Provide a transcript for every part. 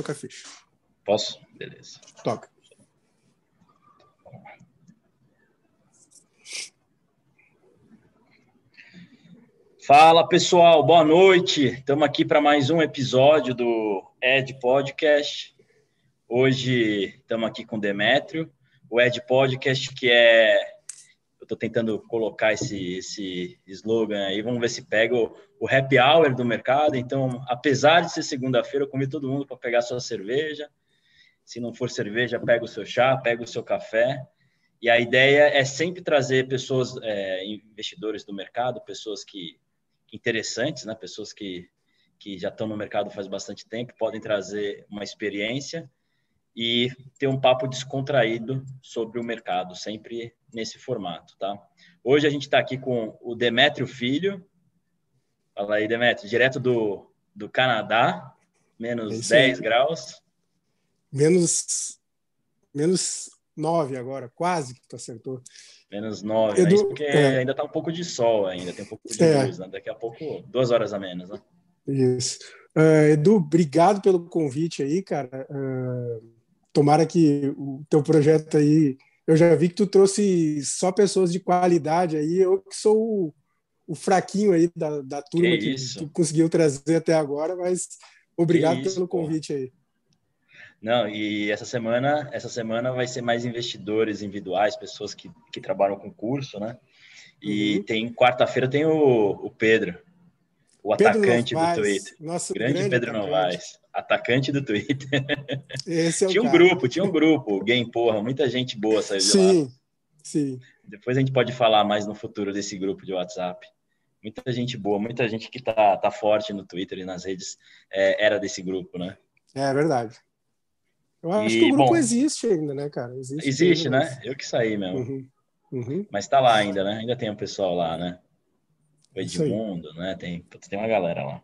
tocar ficha. Posso? Beleza. Toca. Fala pessoal, boa noite. Estamos aqui para mais um episódio do Ed Podcast. Hoje estamos aqui com o Demétrio, o Ed Podcast, que é. Estou tentando colocar esse, esse slogan aí, vamos ver se pega o, o happy hour do mercado. Então, apesar de ser segunda-feira, eu convido todo mundo para pegar sua cerveja. Se não for cerveja, pega o seu chá, pega o seu café. E a ideia é sempre trazer pessoas, é, investidores do mercado, pessoas que interessantes, né? Pessoas que, que já estão no mercado faz bastante tempo, podem trazer uma experiência e ter um papo descontraído sobre o mercado, sempre nesse formato, tá? Hoje a gente está aqui com o Demétrio Filho. Fala aí, Demétrio, direto do, do Canadá, menos é 10 graus. Menos, menos 9 agora, quase que tu acertou. Menos 9, Edu, né? porque é. ainda está um pouco de sol ainda, tem um pouco de é. luz, né? Daqui a pouco, duas horas a menos, né? Isso. Uh, Edu, obrigado pelo convite aí, cara. Uh, tomara que o teu projeto aí. Eu já vi que tu trouxe só pessoas de qualidade aí. Eu que sou o, o fraquinho aí da, da turma que, que, tu conseguiu trazer até agora, mas obrigado isso, pelo convite pô. aí. Não, e essa semana, essa semana vai ser mais investidores individuais, pessoas que, que trabalham com curso, né? E uhum. tem quarta-feira tem o, o Pedro, o Pedro atacante Novaes, do Twitter. Nosso grande, grande Pedro atacante. Novaes, atacante do Twitter. Esse é tinha um cara. grupo, tinha um grupo, Game Porra, muita gente boa saiu sim, de lá. Sim, sim. Depois a gente pode falar mais no futuro desse grupo de WhatsApp. Muita gente boa, muita gente que tá, tá forte no Twitter e nas redes é, era desse grupo, né? É verdade. Eu acho e, que o grupo bom, existe ainda, né, cara? Existe, existe né? Mas... Eu que saí mesmo. Uhum. Uhum. Mas tá lá ainda, né? Ainda tem um pessoal lá, né? O Edmundo, né? Tem, tem uma galera lá.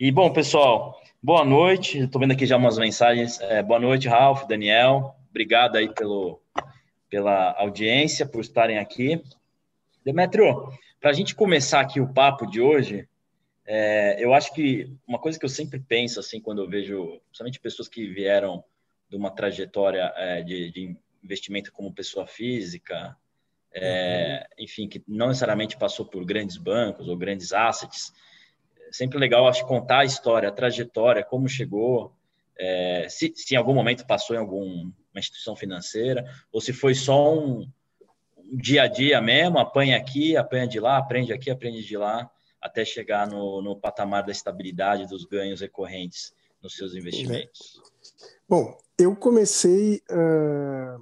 E, bom, pessoal, boa noite. Estou vendo aqui já umas mensagens. É, boa noite, Ralph, Daniel. Obrigado aí pelo, pela audiência, por estarem aqui. Demetrio, para a gente começar aqui o papo de hoje, é, eu acho que uma coisa que eu sempre penso, assim, quando eu vejo, principalmente pessoas que vieram de uma trajetória é, de, de, investimento como pessoa física, é, uhum. enfim, que não necessariamente passou por grandes bancos ou grandes assets. Sempre legal, acho, contar a história, a trajetória, como chegou, é, se, se, em algum momento passou em alguma instituição financeira, ou se foi só um, um, dia a dia mesmo, apanha aqui, apanha de lá, aprende aqui, aprende de lá, até chegar no, no patamar da estabilidade dos ganhos recorrentes nos seus investimentos. Bom, eu comecei uh,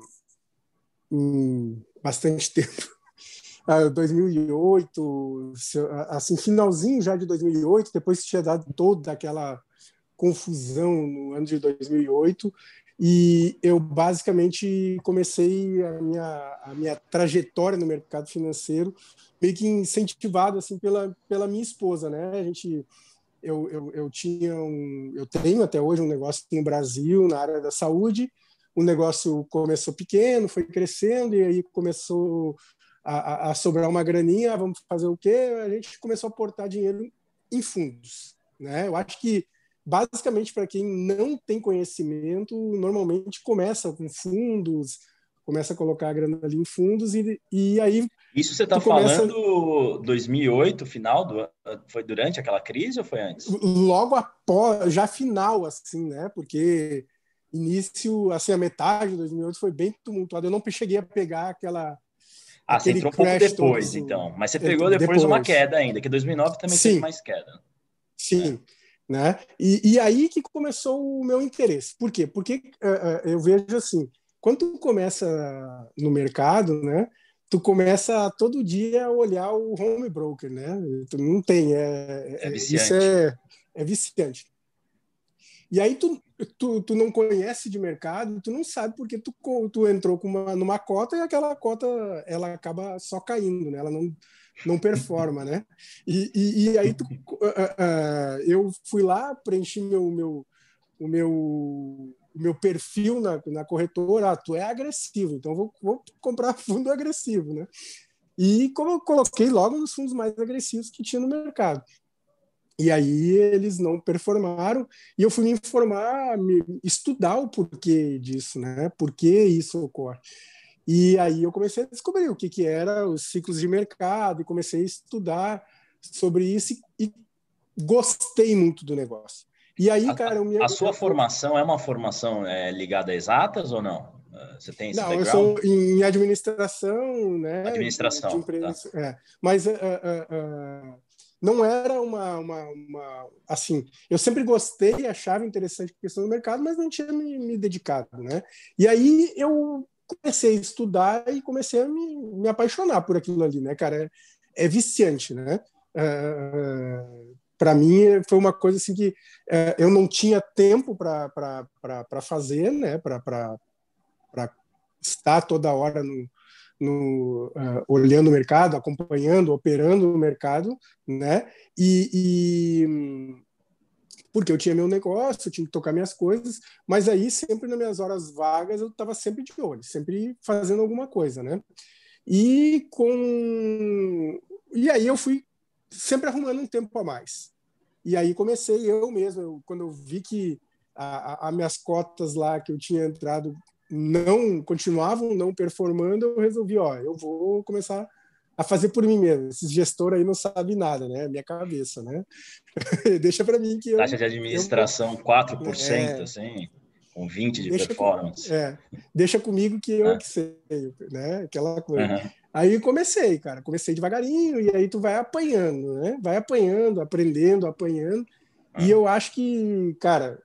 bastante tempo. Uh, 2008, assim, finalzinho já de 2008, depois tinha dado toda aquela confusão no ano de 2008, e eu basicamente comecei a minha, a minha trajetória no mercado financeiro meio que incentivado assim pela, pela minha esposa, né? A gente eu, eu, eu tinha um, eu tenho até hoje um negócio no Brasil na área da saúde. O negócio começou pequeno, foi crescendo e aí começou a, a, sobrar uma graninha. Ah, vamos fazer o quê? A gente começou a aportar dinheiro em fundos, né? Eu acho que basicamente para quem não tem conhecimento, normalmente começa com fundos, começa a colocar a grana ali em fundos e, e aí isso você está falando começa... 2008, final do foi durante aquela crise ou foi antes? Logo após, já final assim, né? Porque início, assim, a metade de 2008 foi bem tumultuado. Eu não cheguei a pegar aquela ah, você entrou um pouco depois, assim. então. Mas você pegou depois, depois, uma queda ainda, que 2009 também Sim. teve mais queda. Sim. É. Né? E, e, aí que começou o meu interesse. Por quê? Porque uh, eu vejo assim, quando tu começa no mercado, né? tu começa todo dia a olhar o home broker, né? Tu não tem, é, é, é viciante. Isso é, é viciante. E aí tu, tu, tu não conhece de mercado, tu não sabe porque tu, tu entrou com uma, numa cota e aquela cota ela acaba só caindo, né? Ela não, não performa, né? E, e, e aí tu, uh, uh, eu fui lá, preenchi meu, meu, o meu o meu perfil na, na corretora, ah, tu é agressivo, então vou, vou comprar fundo agressivo, né? E como eu coloquei logo nos fundos mais agressivos que tinha no mercado. E aí eles não performaram e eu fui me informar, me estudar o porquê disso, né? Por que isso ocorre? E aí eu comecei a descobrir o que que era os ciclos de mercado e comecei a estudar sobre isso e, gostei muito do negócio. E aí, cara, a, a sua formação é uma formação é, ligada a exatas ou não? Você tem esse Não, background? eu sou em administração, né? Administração. De empresa, tá. é. Mas uh, uh, uh, não era uma, uma, uma, Assim, eu sempre gostei, achava interessante a questão do mercado, mas não tinha me, me dedicado, né? E aí eu comecei a estudar e comecei a me, me apaixonar por aquilo ali, né, cara? É, é viciante, né? Uh, para mim foi uma coisa assim que uh, eu não tinha tempo para fazer, né? Para estar toda hora no, no, uh, olhando o mercado, acompanhando, operando o mercado, né? E, e, porque eu tinha meu negócio, tinha que tocar minhas coisas, mas aí sempre nas minhas horas vagas eu estava sempre de olho, sempre fazendo alguma coisa, né? E com e aí eu fui sempre arrumando um tempo a mais. E aí comecei eu mesmo, eu, quando eu vi que as minhas cotas lá que eu tinha entrado não continuavam não performando, eu resolvi, ó, eu vou começar a fazer por mim mesmo. Esse gestor aí não sabe nada, né? Minha cabeça, né? Deixa para mim que eu, Taxa de administração eu, 4%, é, assim, com 20 de performance. Com, é, deixa comigo que eu é. que sei, né? Aquela coisa. Uhum. Aí comecei, cara, comecei devagarinho e aí tu vai apanhando, né? Vai apanhando, aprendendo, apanhando. Uhum. E eu acho que, cara,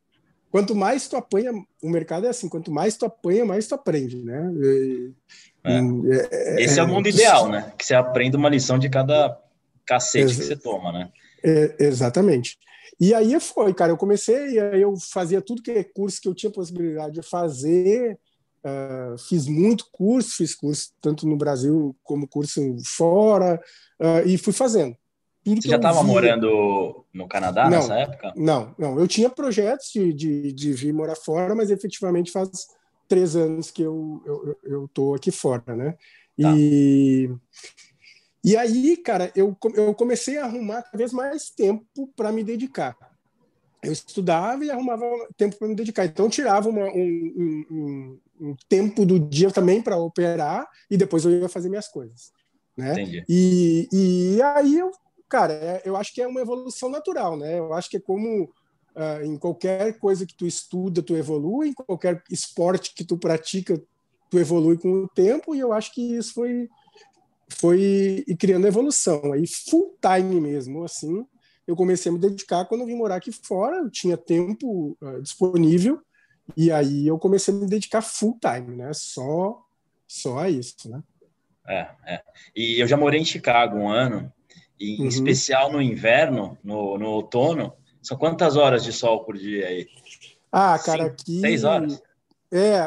quanto mais tu apanha, o mercado é assim, quanto mais tu apanha, mais tu aprende, né? É. É, Esse é, o mundo ideal, né? Que você aprenda uma lição de cada cacete que você toma, né? É, exatamente. E aí foi, cara, eu comecei, aí eu fazia tudo que é curso que eu tinha possibilidade de fazer, uh, fiz muito curso, fiz curso tanto no Brasil como curso fora, uh, e fui fazendo. Você já estava morando no Canadá não, nessa época? Não, não. Eu tinha projetos de, de, de vir morar fora, mas efetivamente faz três anos que eu, eu, eu tô aqui fora, né? Tá. E, e aí, cara, eu, eu comecei a arrumar cada vez mais tempo para me dedicar. Eu estudava e arrumava tempo para me dedicar. Então, eu tirava uma, um, um, um, tempo do dia também para operar e depois eu ia fazer minhas coisas. Né? Entendi. E, e aí eu cara, é, eu acho que é uma evolução natural, né? Eu acho que é como uh, em qualquer coisa que tu estuda, tu evolui, em qualquer esporte que tu pratica, tu evolui com o tempo, e eu acho que isso foi foi criando evolução. Aí full time mesmo, assim, eu comecei a me dedicar quando eu vim morar aqui fora, eu tinha tempo uh, disponível, e aí eu comecei a me dedicar full time, né? Só só a isso, né? É, é. E eu já morei em Chicago um ano, em uhum. especial no inverno, no, no outono, são quantas horas de sol por dia aí? Ah, cara, Cinco, aqui. Seis horas? É,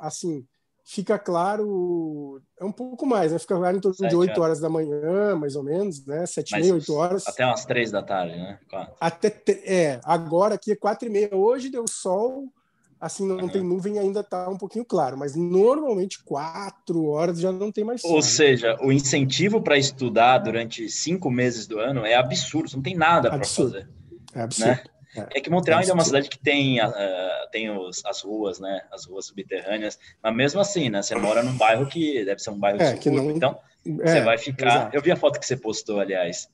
assim, fica claro. É um pouco mais, né? Fica claro em torno de 8 horas da manhã, mais ou menos, né? 7 e meia, 8 horas. Até umas 3 da tarde, né? Quatro. Até, é, agora aqui é 4 e meia. Hoje deu sol, assim, não uhum. tem nuvem ainda está um pouquinho claro, mas normalmente quatro horas já não tem mais. Ou seja, o incentivo para estudar durante cinco meses do ano é absurdo, não tem nada para fazer. É absurdo. Né? É. é que Montreal é ainda é uma cidade que tem, uh, tem os, as ruas, né? As ruas subterrâneas, mas mesmo assim, né? Você mora num bairro que deve ser um bairro é, que não... então é, você vai ficar. Exato. Eu vi a foto que você postou, aliás,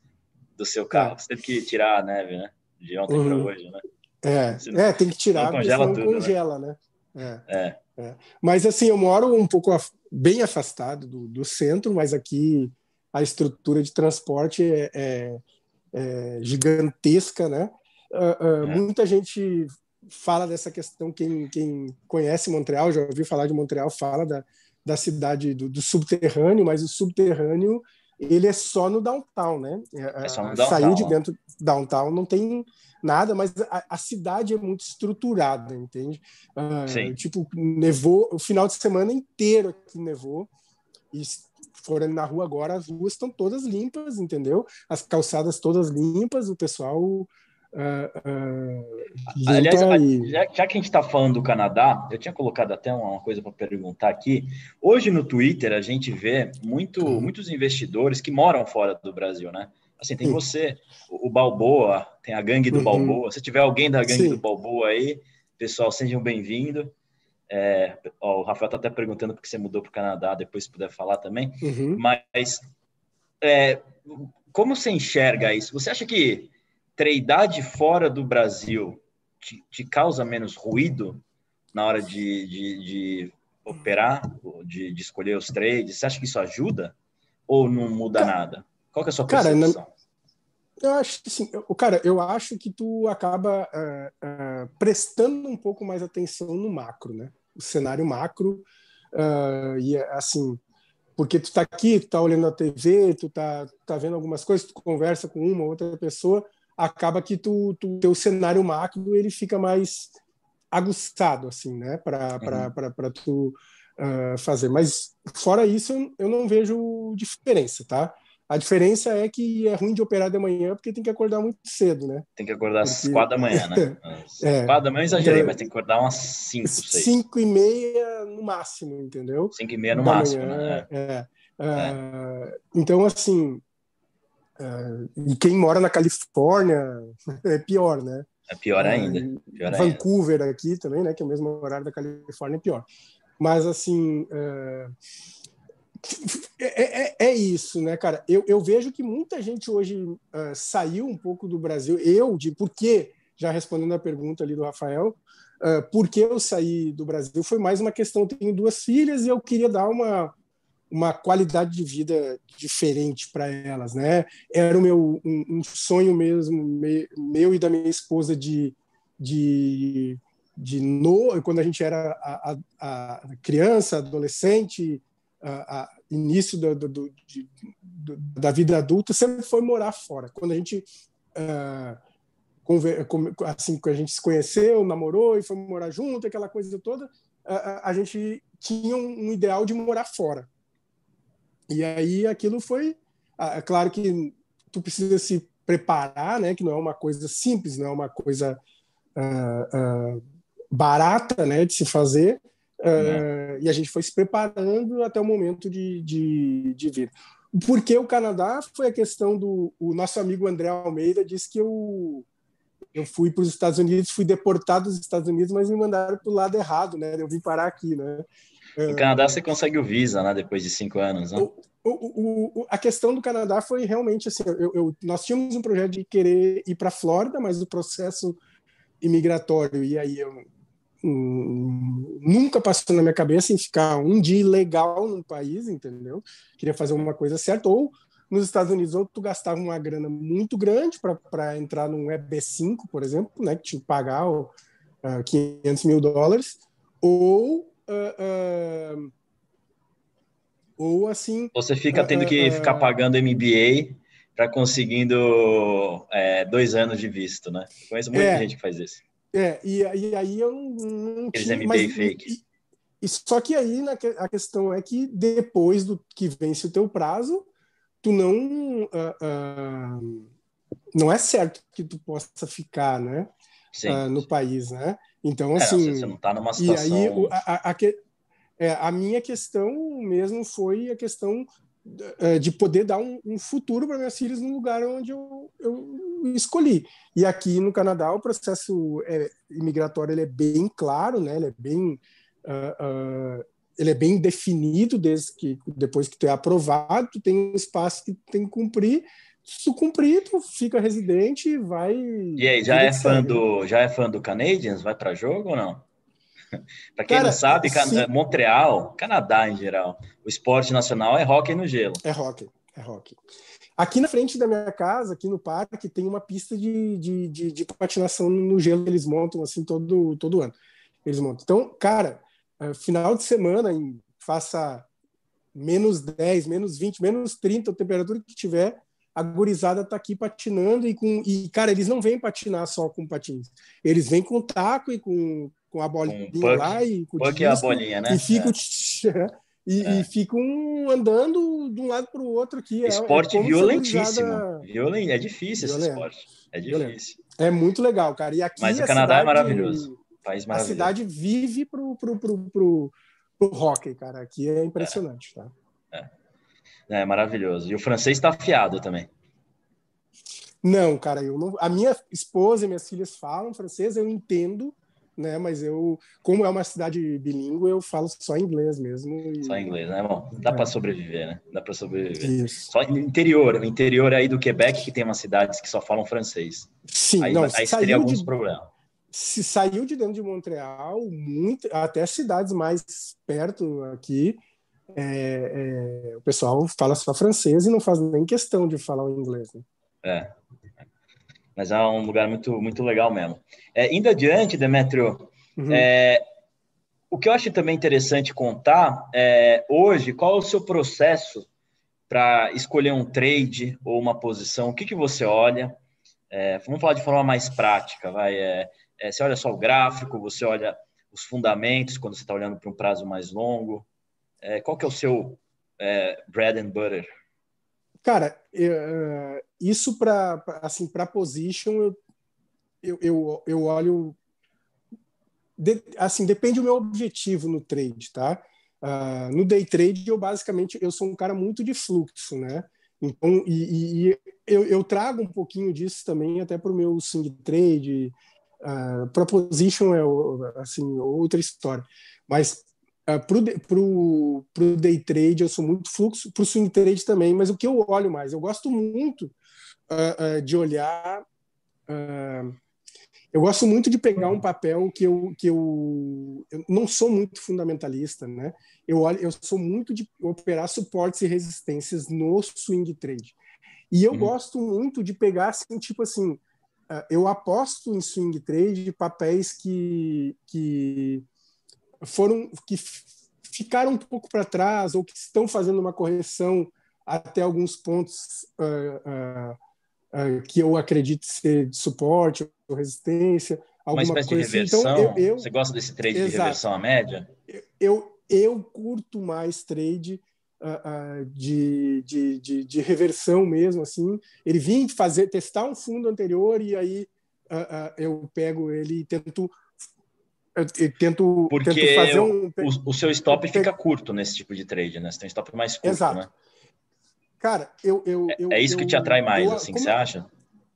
do seu carro. É. Você teve que tirar a neve, né? De ontem uhum. para hoje, né? É, é tem que tirar, porque senão tudo, né? congela, né? né? É, é. Mas assim, eu moro um pouco af bem afastado do, do, centro, mas aqui a estrutura de transporte é, é, é gigantesca, né? Uh, uh, muita gente fala dessa questão, quem, quem conhece Montreal, já ouviu falar de Montreal, fala da, da cidade do, do subterrâneo, mas o subterrâneo ele é só no downtown, né? É só no downtown, Saiu de dentro do downtown, não tem nada, mas a, a, cidade é muito estruturada, entende? Uh, tipo, nevou o final de semana inteiro aqui nevou. E foram na rua agora, as ruas estão todas limpas, entendeu? As calçadas todas limpas, o pessoal. Uh, uh, Aliás, já, já, que a gente está falando do Canadá, eu tinha colocado até uma coisa para perguntar aqui. Hoje no Twitter a gente vê muito, muitos investidores que moram fora do Brasil, né? Assim, tem você, o Balboa, tem a gangue do uhum. Balboa. Se tiver alguém da gangue Sim. do Balboa aí, pessoal, sejam bem-vindos. É, o Rafael está até perguntando porque você mudou para o Canadá, depois se puder falar também. Uhum. Mas é, como você enxerga isso? Você acha que treinar de fora do Brasil te, te, causa menos ruído na hora de, de, de operar, de, de, escolher os trades? Você acha que isso ajuda ou não muda cara, nada? Qual é a sua percepção? Cara, eu acho que sim. Eu, cara, eu acho que tu acaba uh, uh, prestando um pouco mais atenção no macro, né? o cenário macro uh, e assim porque tu está aqui, tu está olhando a TV, tu está tá vendo algumas coisas, tu conversa com uma outra pessoa, acaba que tu, tu teu cenário macro ele fica mais aguçado assim, né, para uhum. tu fazer. Mas fora isso, eu não vejo diferença, tá? A diferença é que é ruim de operar de manhã porque tem que acordar muito cedo, né? Tem que acordar às porque... quatro da manhã, né? é, quatro da manhã eu exagerei, é, mas tem que acordar umas cinco, seis. Cinco e meia no máximo, entendeu? Cinco e meia no da máximo, manhã, né? É. é. Uh, então, assim, uh, e quem mora na Califórnia é pior, né? É pior ainda. Pior Vancouver ainda. aqui também, né? Que é o mesmo horário da Califórnia, é pior. Mas, assim... Uh, é, é, é, isso, né, cara? Eu, eu vejo que muita gente hoje uh, saiu um pouco do Brasil. Eu, de por quê, já respondendo a pergunta ali do Rafael, uh, por que eu saí do Brasil? Foi mais uma questão. Eu tenho duas filhas e eu queria dar uma, uma qualidade de vida diferente para elas, né? Era o meu um, um sonho mesmo, me, meu e da minha esposa de. de de no, quando a gente era a, a, a criança, adolescente, a, início do, do, do, de, da vida adulta sempre foi morar fora. Quando a gente uh, assim que a gente se conheceu, namorou e foi morar junto, aquela coisa toda, a, a gente tinha um, ideal de morar fora. E aí aquilo foi, é claro que tu precisa se preparar, né? Que não é uma coisa simples, não é uma coisa uh, uh, barata, né? De se fazer. Uh, e a gente foi se preparando até o momento de, de, de vir. Por que o Canadá foi a questão do. O nosso amigo André Almeida disse que eu, eu fui para os Estados Unidos, fui deportado dos Estados Unidos, mas me mandaram para o lado errado, né? Eu vim parar aqui, né? No Canadá você consegue o visa, né? Depois de cinco anos, né? O, o, o, a questão do Canadá foi realmente assim: eu, eu, nós tínhamos um projeto de querer ir para a Flórida, mas o processo imigratório, e aí eu nunca passou na minha cabeça em ficar um dia ilegal no país, entendeu? Queria fazer uma coisa certa. Ou nos Estados Unidos, ou tu gastava uma grana muito grande para entrar num EB5, por exemplo, né, que tinha que pagar uh, 500 mil dólares, ou. Uh, uh, ou assim. Você fica tendo que ficar pagando MBA para conseguindo é, dois anos de visto, né? Conheço muita é, gente que faz isso. É, e, e aí eu não, não tinha, mas, fake. E, e, só que aí na, a questão é que depois do que vence o teu prazo, tu não uh, uh, não é certo que tu possa ficar, né, uh, no país, né? Então é, assim, você não tá numa situação. E aí a, a, a, é, a minha questão mesmo foi a questão de poder dar um, um futuro para minhas filhas no lugar onde eu, eu, escolhi. E aqui no Canadá o processo é, imigratório ele é bem claro, né? Ele é bem uh, uh, ele é bem definido desde que depois que tu é aprovado, tu tem um espaço que tem que cumprir. Se tu cumprir, tu fica residente e vai. E aí, já é fã do já é fã do Canadiens? Vai para jogo ou não? Para quem Cara, não sabe, sim. Montreal, Canadá em geral, o esporte nacional é hockey no gelo. É hockey, é hockey. Aqui na frente da minha casa, aqui no parque, tem uma pista de, de, de, de patinação no gelo que eles montam assim todo, todo ano. Eles montam. Então, cara, é, final de semana, em, faça menos 10, menos 20, menos 30, a temperatura que tiver, a gurizada tá aqui patinando e com e cara, eles não vêm patinar só com patins. Eles vêm com taco e com com a bolinha com lá e com o disco, a bolinha, né? E ficam, é. e, é. e, ficam andando de um lado para o outro aqui. É, esporte é violentíssimo. Violent, é difícil Violento. esse esporte. É difícil. É muito legal, cara. E aqui Mas o Canadá é cidade, é maravilhoso. País maravilhoso. A cidade vive pro, pro, pro, pro, pro hockey, cara. Aqui é impressionante, tá? É. é maravilhoso. E o francês está afiado também. Não, cara, eu não. A minha esposa e minhas filhas falam francês, eu entendo, né? Mas eu, como é uma cidade bilíngue, eu falo só inglês mesmo. E... Só inglês, né? Bom, dá é. para sobreviver, né? Dá para sobreviver. Isso. Só no interior, no interior aí do Quebec que tem umas cidades que só falam francês. Sim, aí, não. Aí teria alguns de... problemas se saiu de dentro de Montreal, muito, até cidades mais perto aqui, é, é, o pessoal fala só francês e não faz nem questão de falar o inglês. Né? É. Mas é um lugar muito, muito legal mesmo. É, indo adiante, Demetrio, uhum. é, o que eu acho também interessante contar é hoje, qual é o seu processo para escolher um trade ou uma posição? O que, que você olha? É, vamos falar de forma mais prática, vai. É, é, você olha só o gráfico, você olha os fundamentos quando você está olhando para um prazo mais longo. É, qual que é o seu é, bread and butter? Cara, é, isso para assim para position eu, eu, eu, olho de, assim depende do meu objetivo no trade, tá? Uh, no day trade eu basicamente eu sou um cara muito de fluxo, né? Então e, e eu, eu, trago um pouquinho disso também até para o meu swing trade Uh, proposition é assim outra história, mas uh, para o day trade eu sou muito fluxo, para o swing trade também, mas o que eu olho mais, eu gosto muito uh, uh, de olhar, eu gosto muito de pegar um papel que eu que eu, eu não sou muito fundamentalista, né? Eu olho, eu sou muito de operar suportes e resistências no swing trade. E eu uhum. gosto muito de pegar assim, tipo assim, eu aposto em swing trade papéis que, que foram que ficaram um pouco para trás ou que estão fazendo uma correção até alguns pontos uh, uh, uh, que eu acredito ser de suporte ou resistência. Alguma uma espécie coisa de reversão? Assim. Então, eu, eu, Você gosta desse trade exato. de reversão à média? Eu, eu curto mais trade de, de, de, de, reversão mesmo, assim. Ele vinha fazer, testar um fundo anterior e aí eu pego ele e tento eu tento, Porque tento fazer um... o, o, seu stop fica curto nesse tipo de trade, né? Você tem um stop mais curto, Exato. né? Cara, eu... eu, é, eu é isso eu, que te atrai mais, eu, assim, como, você acha?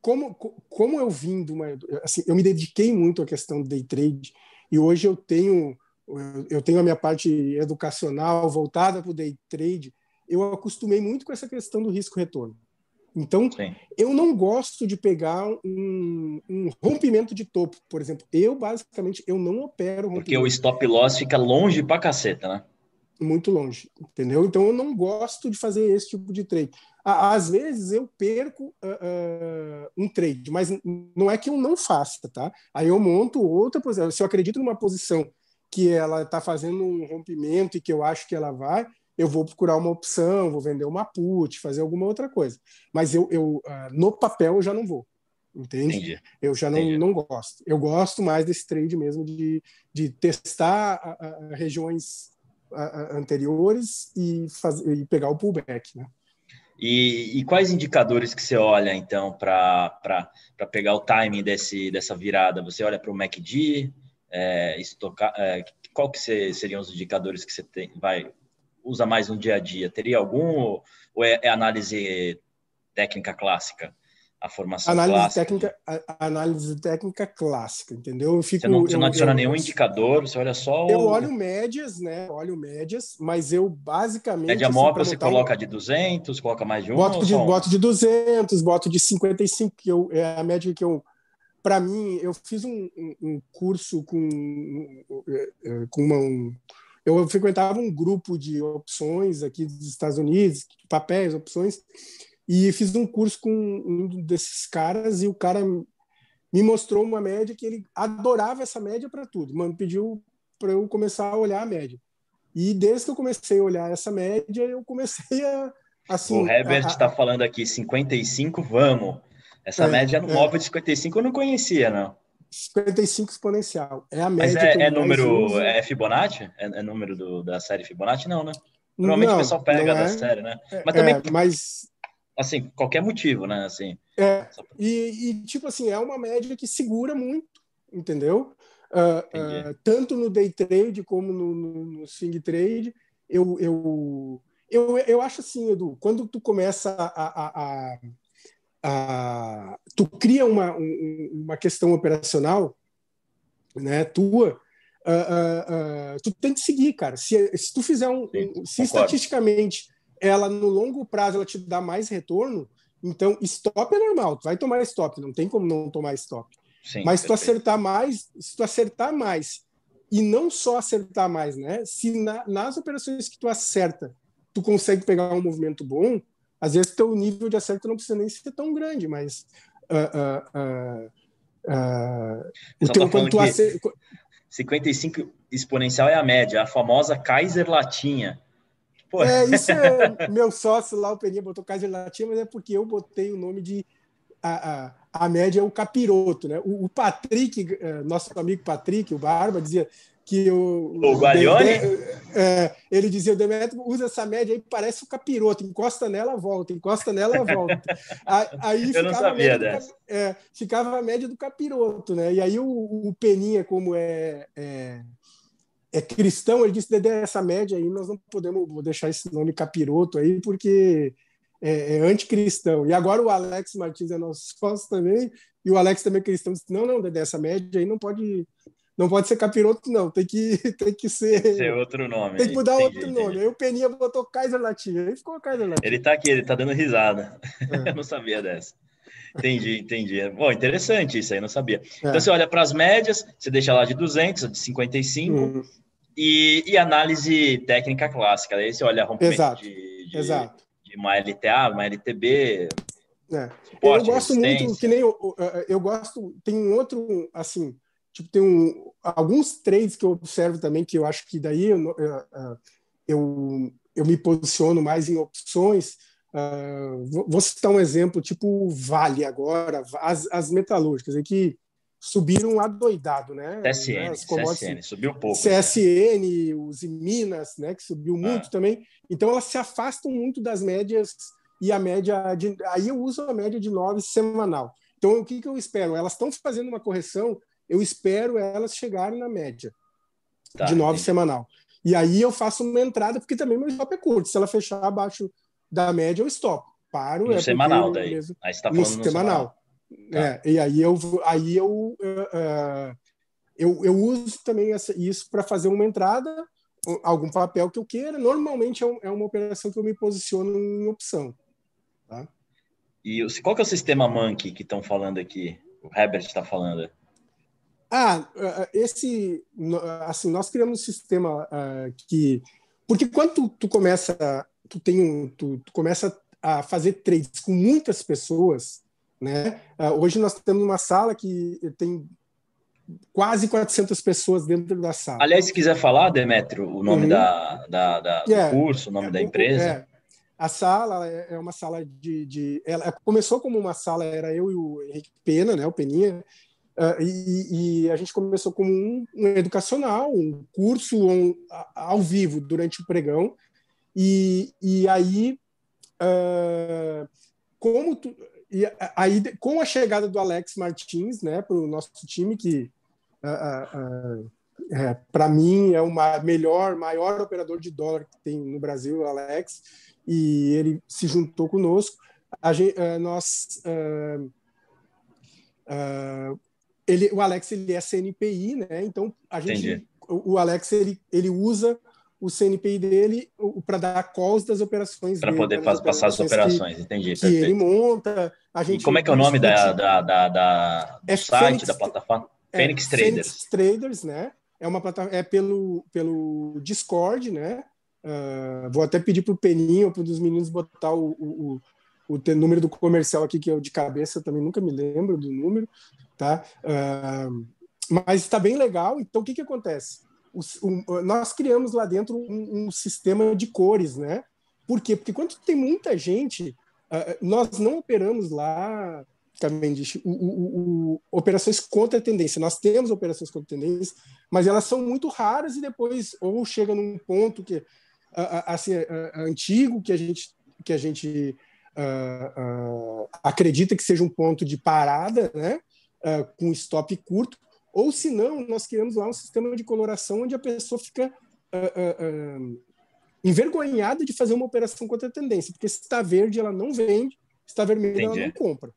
Como, como eu vim de uma... Assim, eu me dediquei muito à questão do day trade e hoje eu tenho eu tenho a minha parte educacional voltada para o day trade, eu acostumei muito com essa questão do risco-retorno. Então, Sim. eu não gosto de pegar um, um, rompimento de topo, por exemplo. Eu, basicamente, eu não opero rompimento. Porque o stop loss fica longe pra caceta, né? Muito longe, entendeu? Então, eu não gosto de fazer esse tipo de trade. Às vezes, eu perco uh, uh, um trade, mas não é que eu não faça, tá? Aí eu monto outra posição. Se eu acredito numa posição que ela está fazendo um rompimento e que eu acho que ela vai, eu vou procurar uma opção, vou vender uma put, fazer alguma outra coisa. Mas eu, eu uh, no papel eu já não vou, entende? Entendi. Eu já não, não gosto. Eu gosto mais desse trade mesmo de, de testar uh, regiões uh, anteriores e, fazer, e pegar o pullback, né? E, e, quais indicadores que você olha, então, para pegar o timing desse, dessa virada? Você olha para o MACD, é, estocar, é, qual que seriam os indicadores que você tem, vai usa mais no dia a dia? Teria algum ou é, é análise técnica clássica? A formação análise clássica? Técnica, análise técnica clássica, entendeu? Eu fico, você não, você não adiciona eu, nenhum eu, indicador, você olha só. Eu olho médias, né? Olho médias, mas eu basicamente. Média assim, móvel você coloca um... de 200, coloca mais de um? Boto de, boto de 200, boto de 55, que eu, é a média que eu para mim, eu fiz um, um, curso com, com uma, um, eu frequentava um grupo de opções aqui dos Estados Unidos, papéis, opções, e fiz um curso com um desses caras e o cara me mostrou uma média que ele adorava essa média para tudo, mano, pediu para eu começar a olhar a média. E desde que eu comecei a olhar essa média, eu comecei a assim, o Herbert está falando aqui 55, vamos. Essa é, média no é. móvel de 55 eu não conhecia, não. 55 exponencial. É a média. Mas é, é número. É Fibonacci? É, é, número do, da série Fibonacci? Não, né? Normalmente não, o pessoal pega da é. série, né? É, mas também. mas. Assim, qualquer motivo, né? Assim, é, e, e, tipo assim, é uma média que segura muito, entendeu? Uh, uh, tanto no day trade como no, no, no swing trade, eu, eu, eu, eu acho assim, Edu, quando tu começa a, a, a a, tu cria uma, uma questão operacional né, tua, uh, uh, uh, tu tem que seguir, cara. Se, se tu fizer um. Sim, se estatisticamente ela no longo prazo ela te dá mais retorno, então stop é normal, tu vai tomar stop, não tem como não tomar stop. Sim, Mas se tu acertar mais, se tu acertar mais, e não só acertar mais, né? Se na, nas operações que tu acerta, tu consegue pegar um movimento bom, às vezes teu nível de acerto não precisa nem ser tão grande, mas uh, uh, uh, o teu, quando tu acerta... 55 exponencial é a média, a famosa Kaiser Latinha. Pô. É, isso é meu sócio lá, o Peninha, botou Kaiser Latinha, mas é porque eu botei o nome de a, a, a média é o capiroto, né? O, o Patrick, eh, nosso amigo Patrick, o Barba, dizia que o. O Guarione? É, ele dizia: o Demetrio usa essa média aí, parece o capiroto, encosta nela, volta, encosta nela, volta. aí Eu não sabia dessa. Do, é, ficava a média do capiroto, né? E aí o, o Peninha, como é, é, é, cristão, ele disse: Dedé, essa média aí nós não podemos deixar esse nome capiroto aí, porque é, é anticristão. E agora o Alex Martins é nosso sócio também, e o Alex também é cristão. Disse, não, não, dessa média aí não pode não pode ser capiroto, não. Tem que, tem que ser. Ser outro nome. Tem que mudar entendi, outro entendi. nome. Aí o Peninha botou Kaiser Latinha. Aí ficou Kaiser. Ele tá aqui, ele tá dando risada. É. Eu não sabia dessa. Entendi, entendi. Bom, interessante isso aí, não sabia. É. Então você olha para as médias, você deixa lá de 200, de 55, uhum. e, e análise técnica clássica. Aí você olha rompimento Exato. de, de, Exato uma LTA, uma LTB. É. Eu gosto muito, que nem eu, eu gosto, tem um outro, assim, tipo, tem um, alguns trades que eu observo também, que eu acho que daí eu, eu, eu me posiciono mais em opções. Uh, vou citar um exemplo, tipo Vale agora, as, as metalúrgicas, que subiram adoidado, né? CSN, CSN, subiu um pouco. CSN, né? os Minas, né, que subiu muito ah. também. Então elas se afastam muito das médias e a média de, aí eu uso a média de 9 semanal. Então o que, que eu espero? Elas estão fazendo uma correção, eu espero elas chegarem na média tá, de 9 semanal. E aí eu faço uma entrada porque também meu stop é curto. Se ela fechar abaixo da média eu stop. Paro no é semanal daí. Mesmo, aí está falando no, no semanal. semanal. Tá. É, e aí eu, aí eu, uh, eu, eu uso também essa, isso para fazer uma entrada, algum papel que eu queira. Normalmente é, um, é, uma operação que eu me posiciono em opção. Tá? E qual que é o sistema Monkey que estão falando aqui? O Herbert está falando. Ah, esse, assim, nós criamos um sistema uh, que, porque quando tu, tu começa, tu tem um, tu, tu começa a fazer trades com muitas pessoas, né? Uh, hoje nós temos uma sala que tem quase 400 pessoas dentro da sala. Aliás, se quiser falar, Demetrio, o nome uhum. da, da, da yeah. do curso, o nome é, da empresa. É. A sala é, é uma sala de, de, Ela começou como uma sala, era eu e o Henrique Pena, né, o Peninha, uh, e, e, a gente começou como um, um educacional, um curso um, ao vivo durante o pregão. E, e aí, uh, como tu, e aí, com a chegada do Alex Martins né, para o nosso time, que uh, uh, é, para mim é o melhor, maior operador de dólar que tem no Brasil, Alex, e ele se juntou conosco. A gente, uh, nós, ele, o Alex ele é CNPI, né? Então a gente, o, o Alex ele, ele usa o CNPI dele para dar calls das operações para poder fazer, passar as operações, que, entendi. Que ele monta. A gente e como é que é o nome da, da, da, da é site, Fênix, da plataforma? É, Fênix Traders. Fênix Traders, né? É uma plataforma, é pelo, pelo Discord, né? Uh, vou até pedir para o Peninho, para um dos meninos botar o, o, o, o, número do comercial aqui, que eu de cabeça também nunca me lembro do número, tá? Uh, mas está bem legal. Então, o que, que acontece? o, nós criamos lá dentro um, um, sistema de cores, né? Por quê? Porque quando tem muita gente, uh, nós não operamos lá, Cavendish, o, o, operações contra tendência. Nós temos operações contra tendência, mas elas são muito raras e depois ou chega num ponto que uh, assim antigo que a gente que a gente acredita que seja um ponto de parada, né? Com stop curto, ou se não, nós criamos lá um sistema de coloração onde a pessoa fica uh, uh, uh, envergonhada de fazer uma operação contra a tendência, porque se está verde, ela não vende, está vermelho, Entendi. ela não compra.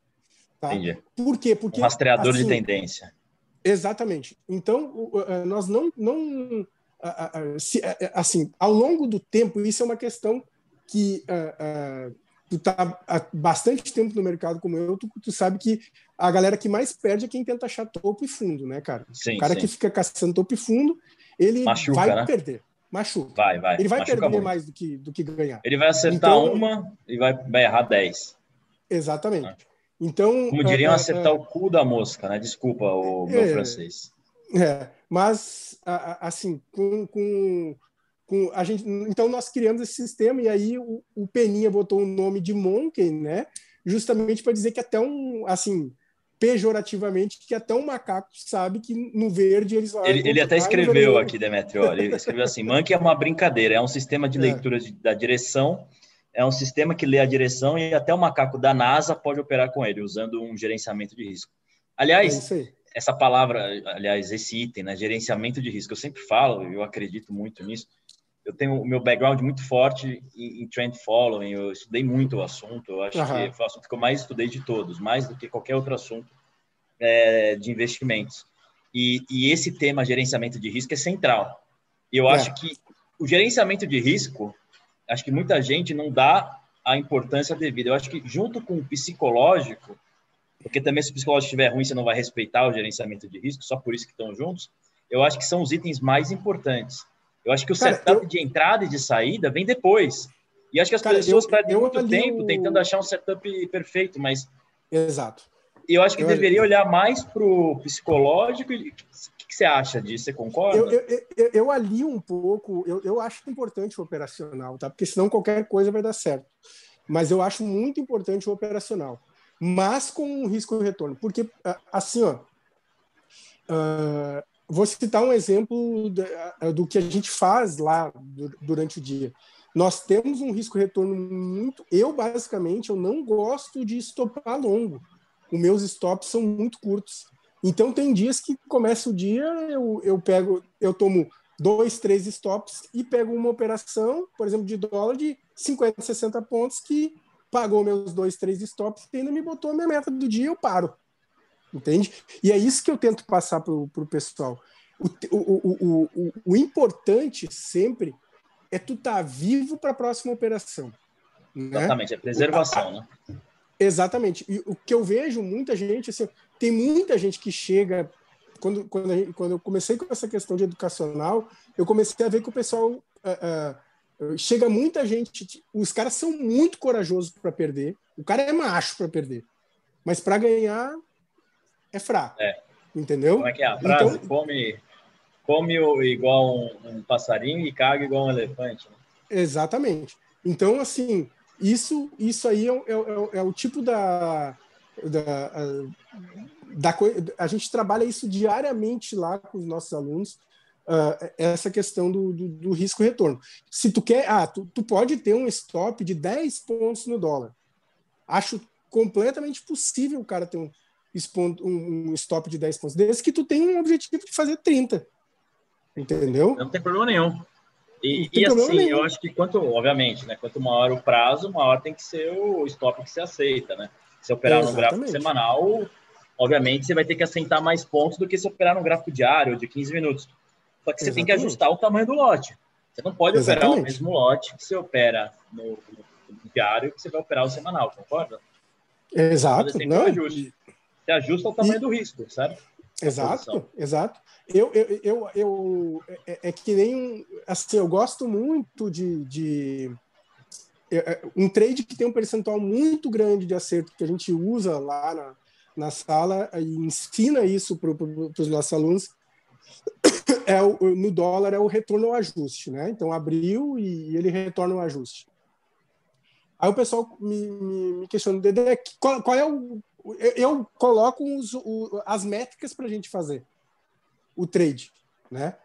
Tá? Entendi. Por quê? Porque. Um rastreador assim, de tendência. Exatamente. Então, nós não. não assim, ao longo do tempo, isso é uma questão que tu está há bastante tempo no mercado como eu, tu, tu, sabe que a galera que mais perde é quem tenta achar topo e fundo, né, cara? Sim, o cara sim. que fica caçando topo e fundo, ele Machuca, vai né? perder. Machuca. Vai, vai. Ele vai Machuca perder muito. mais do que, do que ganhar. Ele vai acertar então, uma e vai, vai errar dez. Exatamente. Ah. Então, Como diriam, é, é acertar é, o cu da mosca, né? Desculpa o meu é, francês. É, mas, assim, com, com, com, a gente, então nós criamos esse sistema e aí o, o Peninha botou o nome de Monkey, né? Justamente para dizer que até um, assim, pejorativamente, que até um macaco sabe que no verde eles vão. Ele, ele até escreveu aqui, Demetrio, ele escreveu assim: Monkey é uma brincadeira, é um sistema de é. leitura de, da direção é um sistema que lê a direção e até o macaco da NASA pode operar com ele, usando um gerenciamento de risco. Aliás, é essa palavra, aliás, esse item, né, gerenciamento de risco, eu sempre falo, eu acredito muito nisso. Eu tenho o meu background muito forte em, em trend following, eu estudei muito o assunto, eu acho uhum. que foi o assunto que eu mais estudei de todos, mais do que qualquer outro assunto é, de investimentos. E, e, esse tema, gerenciamento de risco, é central. E eu é. acho que o gerenciamento de risco acho que muita gente não dá a importância devida. Eu acho que junto com o psicológico, porque também se o psicológico estiver ruim, você não vai respeitar o gerenciamento de risco, só por isso que estão juntos. Eu acho que são os itens mais importantes. Eu acho que o Cara, setup eu... de entrada e de saída vem depois. E acho que as Cara, pessoas eu, perdem eu muito tempo o... tentando achar um setup perfeito, mas. Exato. Eu acho que eu deveria olhar mais para o psicológico e que você acha disso? Você concorda? Eu, eu, eu, eu alio um pouco, eu, eu acho importante o operacional, tá? Porque senão qualquer coisa vai dar certo. Mas eu acho muito importante o operacional. Mas com um risco de retorno. Porque, assim, ó, uh, vou citar um exemplo do que a gente faz lá durante o dia. Nós temos um risco retorno muito. Eu, basicamente, eu não gosto de estopar longo. Os meus stops são muito curtos. Então tem dias que começa o dia, eu, eu pego, eu tomo dois, três stops e pego uma operação, por exemplo, de dólar de 50, 60 pontos que pagou meus dois, três stops e ainda me botou a minha meta do dia, eu paro. Entende? E é isso que eu tento passar para o pessoal. O, o, o, o, importante sempre é tu estar tá vivo para a próxima operação. Né? Exatamente, é preservação, né? Exatamente. E o que eu vejo muita gente, assim, tem muita gente que chega. Quando, quando, gente, quando eu comecei com essa questão de educacional, eu comecei a ver que o pessoal. Uh, uh, chega muita gente. Os caras são muito corajosos para perder. O cara é macho para perder. Mas para ganhar, é fraco. É. Entendeu? Como é que é a frase? Então, come, come igual um, um, passarinho e caga igual um elefante. Né? Exatamente. Então, assim, isso, isso aí é, é, é, é o tipo da, da, da, a gente trabalha isso diariamente lá com os nossos alunos, uh, essa questão do, do, do, risco retorno. Se tu quer, ah, tu, tu pode ter um stop de 10 pontos no dólar. Acho completamente possível o cara ter um, um stop de 10 pontos, desde que tu tenha um objetivo de fazer 30. Entendeu? Não tem problema nenhum. E, e assim, nenhum. eu acho que quanto, obviamente, né, quanto maior o prazo, maior tem que ser o stop que você aceita, né? Se operar no gráfico semanal, obviamente você vai ter que assentar mais pontos do que se operar no gráfico diário de 15 minutos. Só que você Exatamente. tem que ajustar o tamanho do lote. Você não pode Exatamente. operar o mesmo lote que você opera no, no diário que você vai operar o semanal, concorda? Exato. Não. Ajuste. Você ajusta o tamanho e... do risco, sabe? Exato, exato. Eu, eu, eu, eu é, é, que nem assim, eu gosto muito de, de é, é, um trade que tem um percentual muito grande de acerto que a gente usa lá na, na sala e ensina isso para os nossos alunos é o, no dólar é o retorno ao ajuste, né? Então abriu e ele retorna o ajuste. Aí o pessoal me, me, me questiona, Dedé, qual, qual, é o. Eu, eu coloco os, o, as métricas para a gente fazer o trade, né?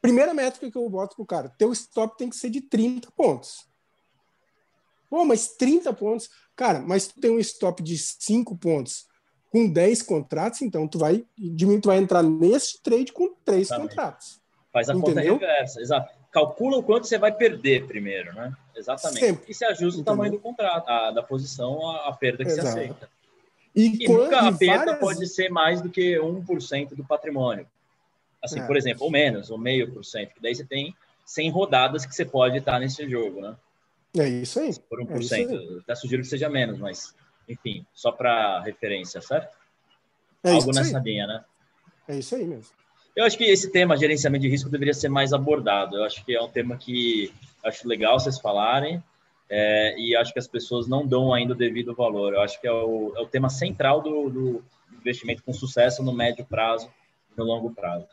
Primeira métrica que eu boto para o cara: teu stop tem que ser de 30 pontos. Pô, mas 30 pontos. Cara, mas tu tem um stop de 5 pontos com 10 contratos, então tu vai, tu vai entrar nesse trade com 3 contratos. Faz a Entendeu? conta reversa, exato. Calcula o quanto você vai perder primeiro, né? Exatamente. Sempre. E se ajusta Entendeu? o tamanho do contrato, a, da posição, a, a perda que exato. você aceita. E, e nunca a perda várias... pode ser mais do que 1% do patrimônio. Assim, é. por exemplo, ou menos, ou meio por cento, que daí você tem 100 rodadas que você pode estar nesse jogo, né? É isso aí. Por 1%. É Até sugiro que seja menos, mas, enfim, só para referência, certo? É Algo nessa aí. linha, né? É isso aí mesmo. Eu acho que esse tema, gerenciamento de risco, deveria ser mais abordado. Eu acho que é um tema que acho legal vocês falarem é, e acho que as pessoas não dão ainda o devido valor. Eu acho que é o, é o tema central do, do investimento com sucesso no médio prazo e no longo prazo.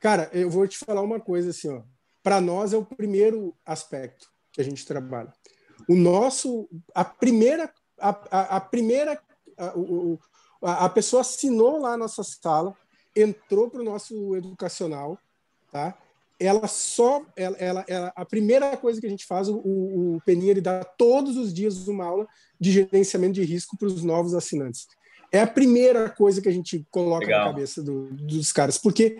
Cara, eu vou te falar uma coisa assim, ó. Para nós é o primeiro aspecto que a gente trabalha. O nosso, a primeira, a, a, a primeira, a, a, pessoa assinou lá a nossa sala, entrou para o nosso educacional, tá? Ela só, ela, ela, ela, a primeira coisa que a gente faz, o, o Peninha ele dá todos os dias uma aula de gerenciamento de risco para os novos assinantes. É a primeira coisa que a gente coloca Legal. na cabeça do, dos caras, porque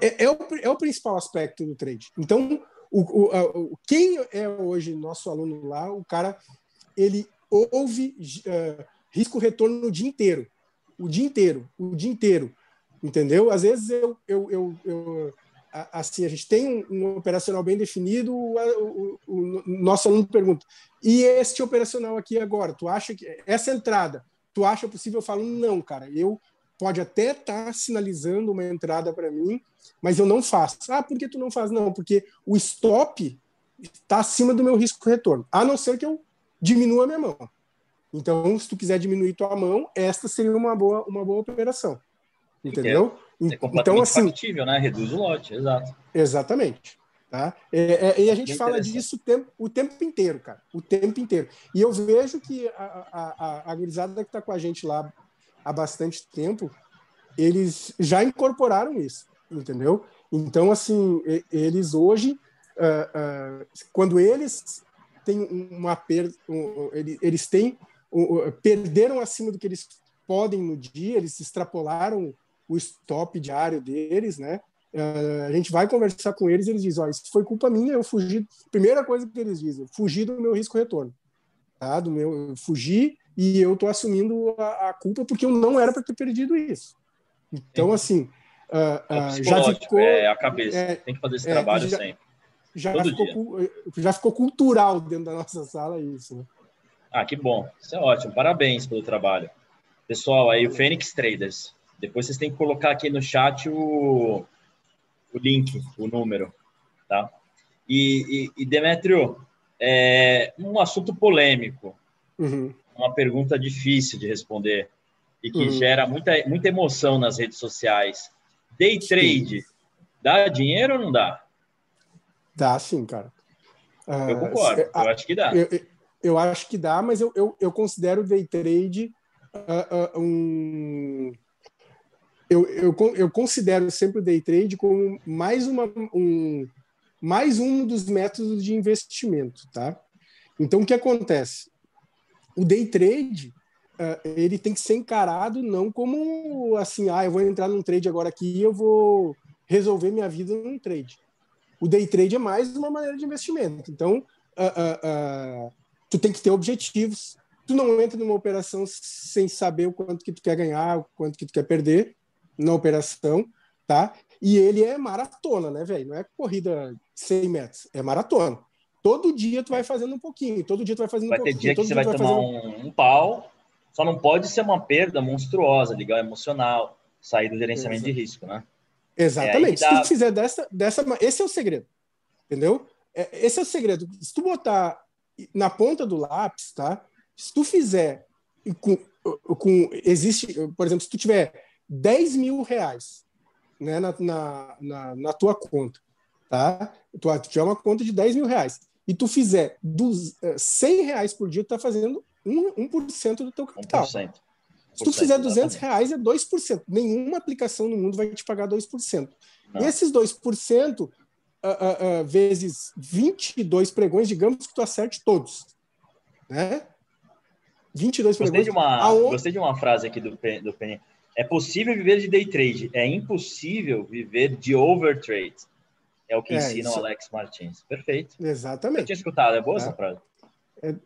é, é, o, é o principal aspecto do trade. Então, o, o, o, quem é hoje nosso aluno lá, o cara, ele ouve uh, risco retorno o dia inteiro. O dia inteiro, o dia inteiro. Entendeu? Às vezes eu, eu, eu, eu assim, a gente tem um, operacional bem definido, o, o, o, nosso aluno pergunta: e este operacional aqui agora? Tu acha que essa entrada, tu acha possível? Eu falo: não, cara, eu pode até estar tá sinalizando uma entrada para mim, mas eu não faço. Ah, por que tu não faz? Não, porque o stop está acima do meu risco retorno, a não ser que eu diminua a minha mão. Então, se tu quiser diminuir tua mão, esta seria uma boa, uma boa operação. Entendeu? É, é então, assim, factível, né? Reduz o lote, exato. Exatamente. Tá? É, é, e a gente fala disso o tempo, o tempo inteiro, cara. O tempo inteiro. E eu vejo que a, a, a, gurizada que está com a gente lá há bastante tempo, eles já incorporaram isso, entendeu? Então, assim, eles hoje, uh, uh, quando eles têm uma perda, um, eles têm, um, perderam acima do que eles podem no dia, eles extrapolaram o stop diário deles, né? Uh, a gente vai conversar com eles e eles dizem, ó, isso foi culpa minha, eu fugi. Primeira coisa que eles dizem, fugi do meu risco retorno, tá? Do meu, fugi e eu estou assumindo a, a, culpa porque eu não era para ter perdido isso. Então, assim, uh, uh, já ficou. É a cabeça, é, tem que fazer esse é, trabalho já, sempre. Já ficou, já ficou cultural dentro da nossa sala isso. Né? Ah, que bom. Isso é ótimo. Parabéns pelo trabalho. Pessoal, aí o Fênix Traders. Depois vocês têm que colocar aqui no chat o, o link, o número, tá? E, e, e Demetrio, é um assunto polêmico. Uhum uma pergunta difícil de responder e que uhum. gera muita, muita emoção nas redes sociais. Day trade, sim. dá dinheiro ou não dá? Dá sim, cara. Eu uh, concordo, eu acho que dá. Eu, eu, acho que dá, mas eu, eu, eu considero day trade uh, uh, um. Eu, eu, eu considero sempre o day trade como mais, uma, um, mais um dos métodos de investimento, tá? Então, o que acontece? o day trade uh, ele tem que ser encarado não como assim, ah, eu vou entrar num trade agora aqui e eu vou resolver minha vida num trade. O day trade é mais uma maneira de investimento. Então, uh, uh, tu tem que ter objetivos. Tu não entra numa operação sem saber o quanto que tu quer ganhar, o quanto que tu quer perder na operação, tá? E ele é maratona, né, velho? Não é corrida 100 metros, é maratona. Todo dia tu vai fazendo um pouquinho, todo dia tu vai fazendo vai um pouquinho. Vai ter dia que você vai, vai tomar um, um, pau, só não pode ser uma perda monstruosa, ligar emocional, sair do gerenciamento Exato. de risco, né? Exatamente. É dá... Se tu fizer dessa, dessa. Esse é o segredo. Entendeu? É, esse é o segredo. Se tu botar na ponta do lápis, tá? Se tu fizer com, com existe, por exemplo, se tu tiver 10 mil reais né, na, na, na, na tua conta, tá? Tu, tiver uma conta de 10 mil reais e tu fizer dos, 100 eh, reais por dia, tu tá fazendo 1%, 1 do teu capital. 1%. Se tu fizer 200 reais, é 2%. Nenhuma aplicação no mundo vai te pagar 2%. Não. E esses 2%, uh, uh, uh, vezes 22 pregões, digamos que tu acerte todos. Né? 22 gostei pregões. De uma, Aonde... Gostei de uma frase aqui do, do Penny. É possível viver de day trade, é impossível viver de overtrade. é o que é, ensina isso... o Alex Martins. Perfeito. Exatamente. Eu tinha escutado, é boa essa frase. É,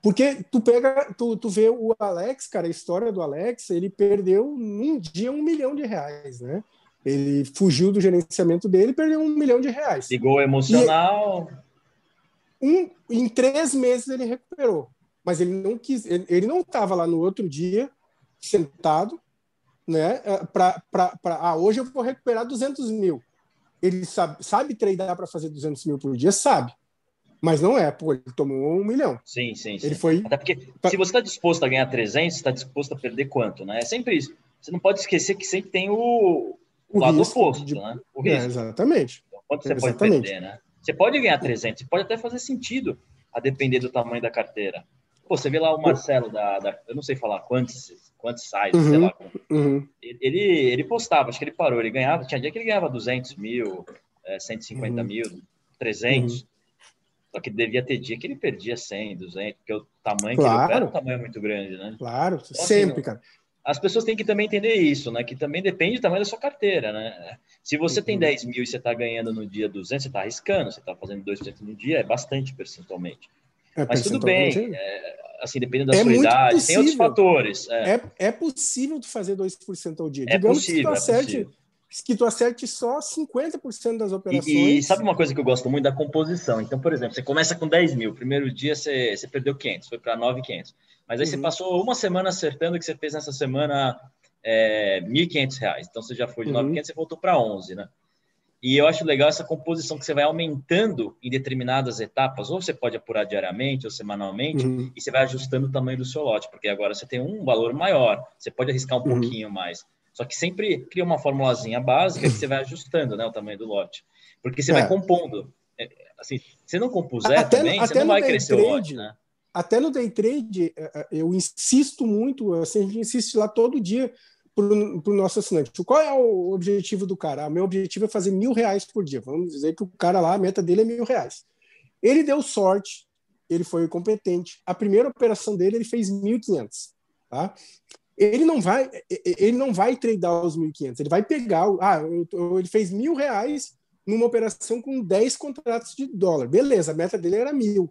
porque tu pega, tu, tu vê o Alex, cara, a história do Alex, ele perdeu num dia um milhão de reais, né? Ele fugiu do gerenciamento dele e perdeu um milhão de reais. Ligou emocional. E, um, em três meses ele recuperou. Mas ele não quis, ele, ele não estava lá no outro dia sentado, né? Para ah, hoje eu vou recuperar 200 mil. Ele sabe, sabe treinar para fazer 200 mil por dia? Sabe. Mas não é, pô, ele tomou um milhão. Sim, sim, sim. Ele foi. Até porque se você está disposto a ganhar 300, você está disposto a perder quanto, né? É sempre isso. Você não pode esquecer que sempre tem o, o lado oposto, de... né? O risco. É, exatamente. Então, quanto você exatamente. pode perder, né? Você pode ganhar 300, pode até fazer sentido, a depender do tamanho da carteira. Pô, você vê lá o Marcelo da, da eu não sei falar quantos, quantos sites, uhum, sei lá. Uhum. Ele, ele postava, acho que ele parou, ele ganhava, tinha dia que ele ganhava 200 mil, é, 150 uhum. mil, 300. Uhum. Só que devia ter dia que ele perdia 100, 200, porque o tamanho claro. que ele opera é um tamanho muito grande, né? Claro, então, assim, sempre, assim, cara. As pessoas têm que também entender isso, né? Que também depende do tamanho da sua carteira, né? Se você uhum. tem 10 mil e você está ganhando no dia 200, você está arriscando, você está fazendo 2% no dia, é bastante percentualmente. É, Mas tudo bem, é, assim, dependendo da é sua idade, possível. tem outros fatores. É. é, é possível tu fazer 2% ao dia. É Digamos possível, que tu acerte, é possível que tu acerte só 50% das operações. E, e, sabe uma coisa que eu gosto muito da composição? Então, por exemplo, você começa com 10 mil, primeiro dia você, você perdeu 500, foi para 9,500. Mas aí uhum. você passou uma semana acertando que você fez nessa semana é, 1.500 reais. Então, você já foi de uhum. 9,500, você voltou para 11, né? E eu acho legal essa composição que você vai aumentando em determinadas etapas, ou você pode apurar diariamente ou semanalmente, uhum. e você vai ajustando o tamanho do seu lote, porque agora você tem um valor maior, você pode arriscar um uhum. pouquinho mais. Só que sempre cria uma formulazinha básica que você vai ajustando né, o tamanho do lote. Porque você é. vai compondo. É, assim, se não compuser até, também, até você não vai crescer trade, o lote, né? Até no day trade, é, é, eu insisto muito, assim, a gente insiste lá todo dia para o nosso assinante. Qual é o objetivo do cara? O ah, meu objetivo é fazer mil reais por dia. Vamos dizer que o cara lá, a meta dele é mil reais. Ele deu sorte, ele foi competente. A primeira operação dele, ele fez 1.500. Tá? ele não vai ele não vai tradear os 1.500, ele vai pegar, ah, ele fez mil reais numa operação com 10 contratos de dólar. Beleza, a meta dele era mil.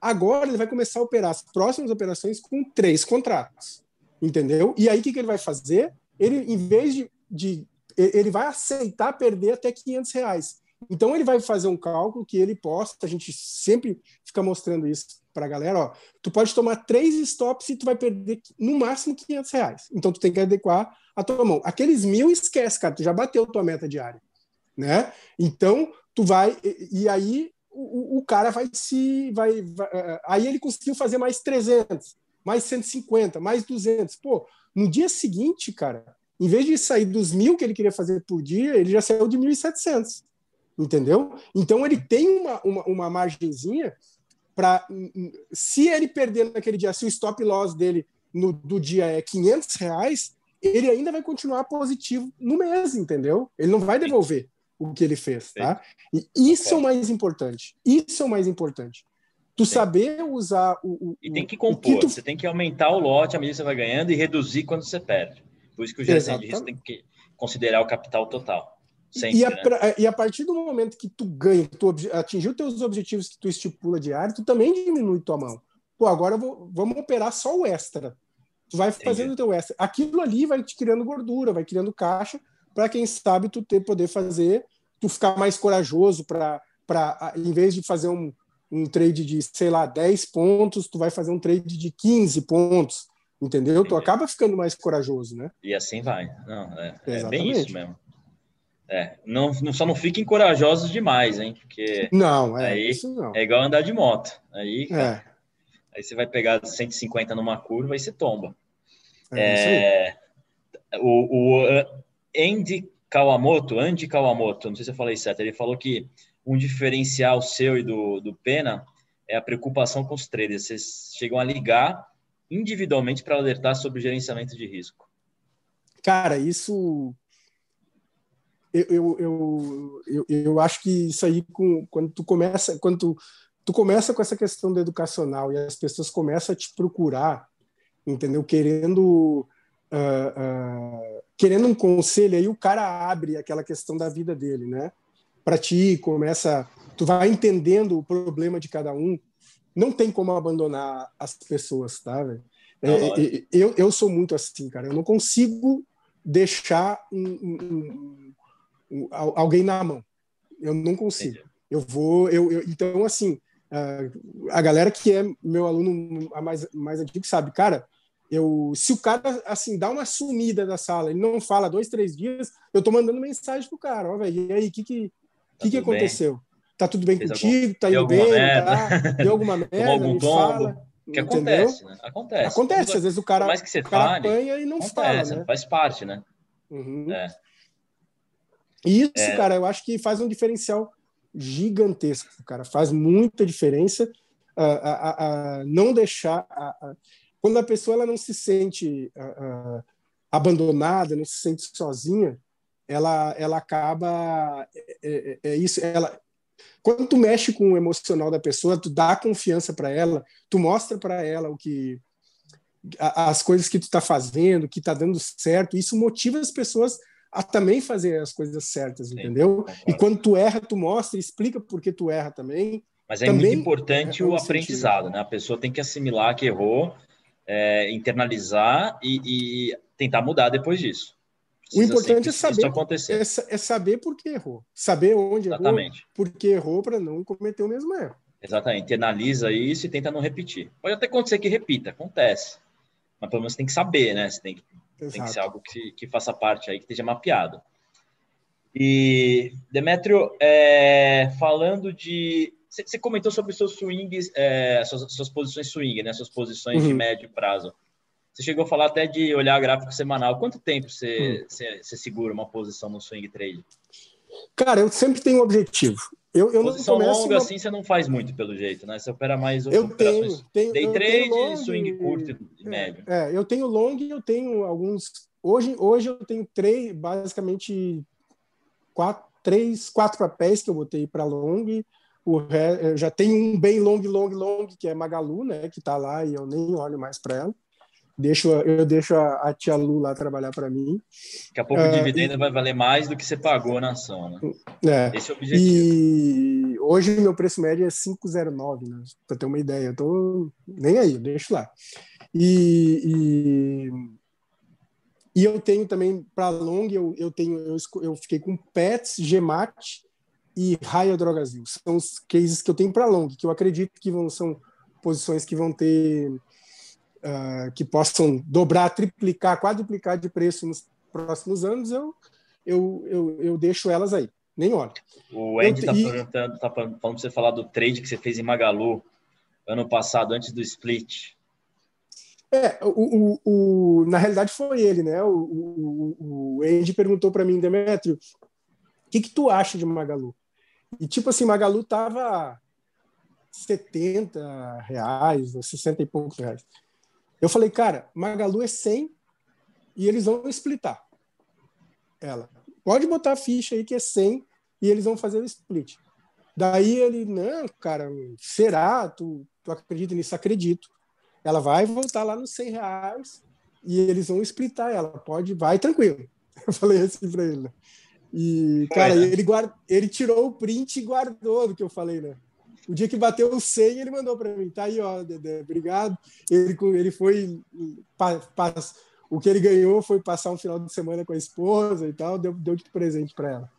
Agora ele vai começar a operar as próximas operações com três contratos. Entendeu? E aí o que, que ele vai fazer? Ele, em vez de, de. Ele vai aceitar perder até 500 reais. Então ele vai fazer um cálculo que ele posta, a gente sempre fica mostrando isso para a galera, ó, tu pode tomar três stops e tu vai perder no máximo 500 reais. Então tu tem que adequar a tua mão. Aqueles mil esquece, cara, tu já bateu tua meta diária, né? Então tu vai e, e aí o, o, cara vai se vai, vai, é, aí ele conseguiu fazer mais 300, mais 150, mais 200. Pô, no dia seguinte, cara, em vez de sair dos mil que ele queria fazer por dia, ele já saiu de 1.700 entendeu? Então ele tem uma, uma, uma margenzinha para se ele perder naquele dia, se o stop loss dele no, do dia é 500 reais, ele ainda vai continuar positivo no mês, entendeu? Ele não vai devolver o que ele fez, tá? E isso é o mais importante. Isso é o mais importante. Tu Sim. saber usar o, o, E tem que compor, que tu... você tem que aumentar o lote à medida que você vai ganhando e reduzir quando você perde. Por isso que o gerente de risco tem que considerar o capital total. Sempre, e, a, né? e, a, partir do momento que tu ganha, que tu atingiu teus objetivos que tu estipula diário, tu também diminui tua mão. Pô, agora vou, vamos operar só o extra. Tu vai fazendo o teu extra. Aquilo ali vai te criando gordura, vai criando caixa, para quem sabe tu ter, poder fazer, tu ficar mais corajoso para, em vez de fazer um, um trade de, sei lá, 10 pontos, tu vai fazer um trade de 15 pontos. Entendeu? Tu acaba ficando mais corajoso, né? E assim vai. Não, é, é bem isso mesmo. É, não, não, só não fiquem corajosos demais, hein? Porque não, é, aí não. é igual andar de moto. Aí, é. aí você vai pegar 150 numa curva e você tomba. É, é o, o Andy Kawamoto, Andy Kawamoto, não sei se eu falei certo, ele falou que um diferencial seu e do, do Pena é a preocupação com os traders. Vocês chegam a ligar individualmente para alertar sobre gerenciamento de risco. Cara, isso eu, eu, eu, eu, acho que isso aí, com, quando tu começa, quando tu, tu começa com essa questão do educacional e as pessoas começam a te procurar, entendeu? Querendo uh, uh, querendo um conselho, aí o cara abre aquela questão da vida dele, né? Para ti, começa, tu vai entendendo o problema de cada um. Não tem como abandonar as pessoas, tá, velho? É, é, eu, eu sou muito assim, cara. Eu não consigo deixar um, um, um, alguém na mão. Eu não consigo. Eu vou, eu, eu então assim, a galera que é meu aluno mais mais antigo sabe, cara. Eu, se o cara assim dá uma sumida da sala, ele não fala dois, três dias, eu tô mandando mensagem pro cara, ó, velho, e aí, o que que, tá que, que aconteceu? Bem? Tá tudo bem Fez contigo? Algum, tá indo bem? Tá? Deu alguma merda? algum me fala. Que acontece, né? Acontece. Acontece, às vezes o cara, mais que você o cara fale, apanha e não acontece, fala, né? Faz parte, né? Uhum. É. Isso, é. cara, eu acho que faz um diferencial gigantesco, cara. Faz muita diferença uh, uh, uh, não deixar. quando a pessoa ela não se sente abandonada, não se sente sozinha, ela, ela acaba. É, é, é, isso. Ela, quando tu mexe com o emocional da pessoa, tu dá confiança para ela, tu mostra para ela o que as coisas que tu está fazendo, que está dando certo, isso motiva as pessoas a também fazer as coisas certas, Sim, entendeu? E quando tu erra, tu mostra, explica por que tu erra também. Mas é também muito importante é o aprendizado, sentido. né? A pessoa tem que assimilar que errou, é, internalizar e, e, tentar mudar depois disso. O importante é saber, é, é, saber por que errou, saber onde Exatamente. errou, por que errou para não cometer o mesmo erro. Exatamente, internaliza isso e tenta não repetir. Pode até acontecer que repita, acontece. Mas pelo menos tem que saber, né? Você tem que Exato. Tem que ser algo que, que faça parte aí, que esteja mapeado. E, Demetrio, é, falando de. Você comentou sobre os seus swings, é, suas, suas, posições swing, né? Suas posições uhum. de médio prazo. Você chegou a falar até de olhar gráfico semanal. Quanto tempo você, uhum. você, você segura uma posição no swing trade? Cara, eu sempre tenho um objetivo. Eu, eu Posição não longa, uma... assim, você não faz muito, pelo jeito, né? Você opera mais eu tenho, tenho, day eu trade, tenho long, swing curto e é, médio. É, eu tenho long e eu tenho alguns... Hoje, hoje eu tenho três, basicamente, quatro, três, quatro papéis que eu botei para long. O re... já tenho um bem long, long, long, que é Magalu, né? Que tá lá e eu nem olho mais para ela deixo, eu deixo a, a tia Lu lá trabalhar para mim. Daqui a pouco o uh, dividendo e, vai valer mais do que você pagou na ação, né? É. Esse é o objetivo. E hoje meu preço médio é 5,09, né? Para ter uma ideia. Eu tô nem aí, deixo lá. E, e, e eu tenho também para long, eu, eu tenho eu, eu fiquei com Pets, Gemat e Raia Drogasil. São os cases que eu tenho para long, que eu acredito que vão são posições que vão ter uh, que possam dobrar, triplicar, quadruplicar de preço nos próximos anos, eu, eu, eu, eu deixo elas aí, nem olho. O Andy está perguntando, tá falando para você falar do trade que você fez em Magalu ano passado, antes do split. É, o, o, o, na realidade foi ele, né? O, o, o Andy perguntou para mim, Demetrio, o que, que tu acha de Magalu? E tipo assim, Magalu tava 70 reais, 60 e poucos reais. Eu falei, cara, Magalu é 100 e eles vão splitar ela. Pode botar a ficha aí que é 100 e eles vão fazer o split. Daí ele, não, cara, será? Tu, tu acredita nisso? Acredito. Ela vai voltar lá nos 100 reais e eles vão splitar ela. Pode, vai tranquilo. Eu falei assim para ele. Né? E, cara, né? ele, guarda, ele tirou o print e guardou do que eu falei, né? O dia que bateu o 100, ele mandou para mim. Tá aí, ó, Dedé, obrigado. Ele, ele foi. Pa, pa, o que ele ganhou foi passar um final de semana com a esposa e tal, deu, deu de presente para ela.